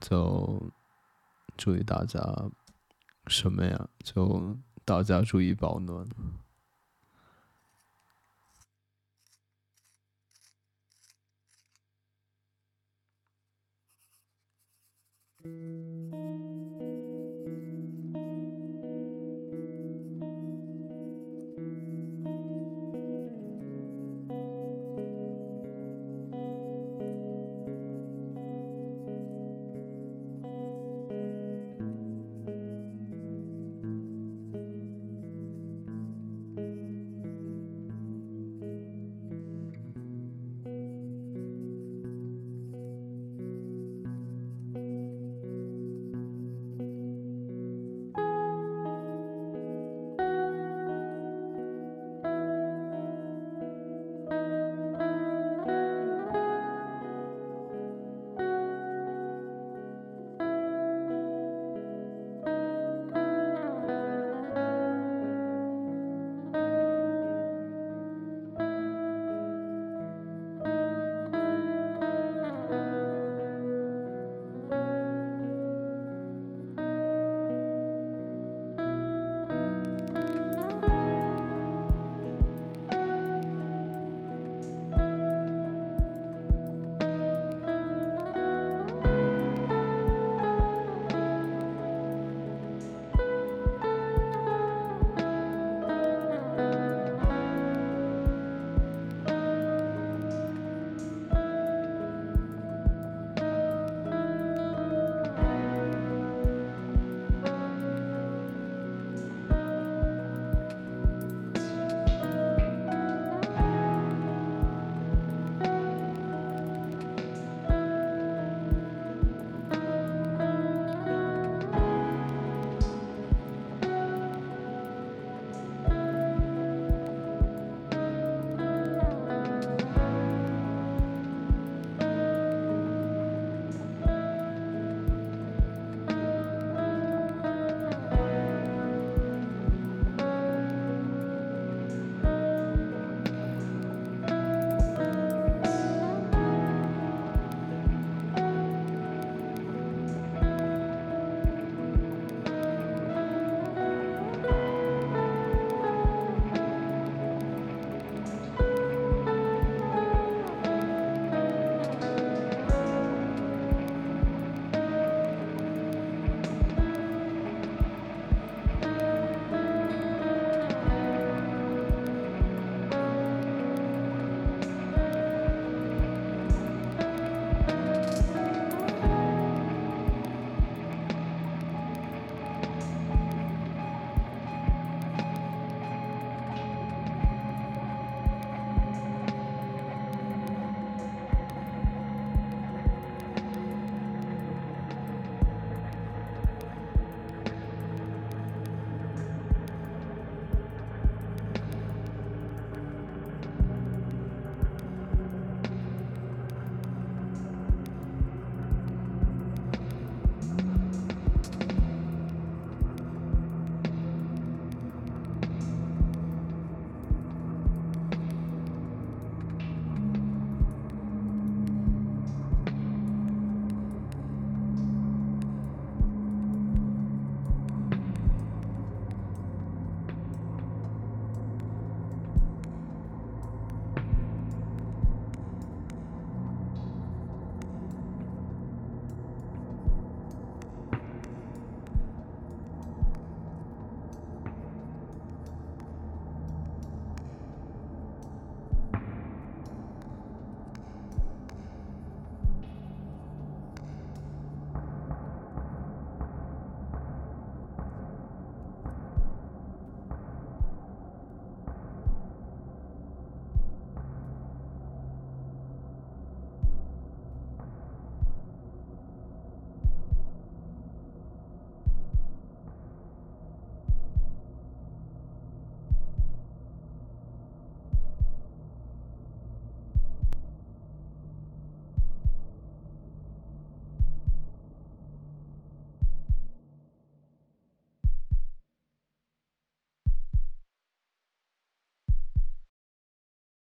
就祝予大家什么呀？就大家注意保暖。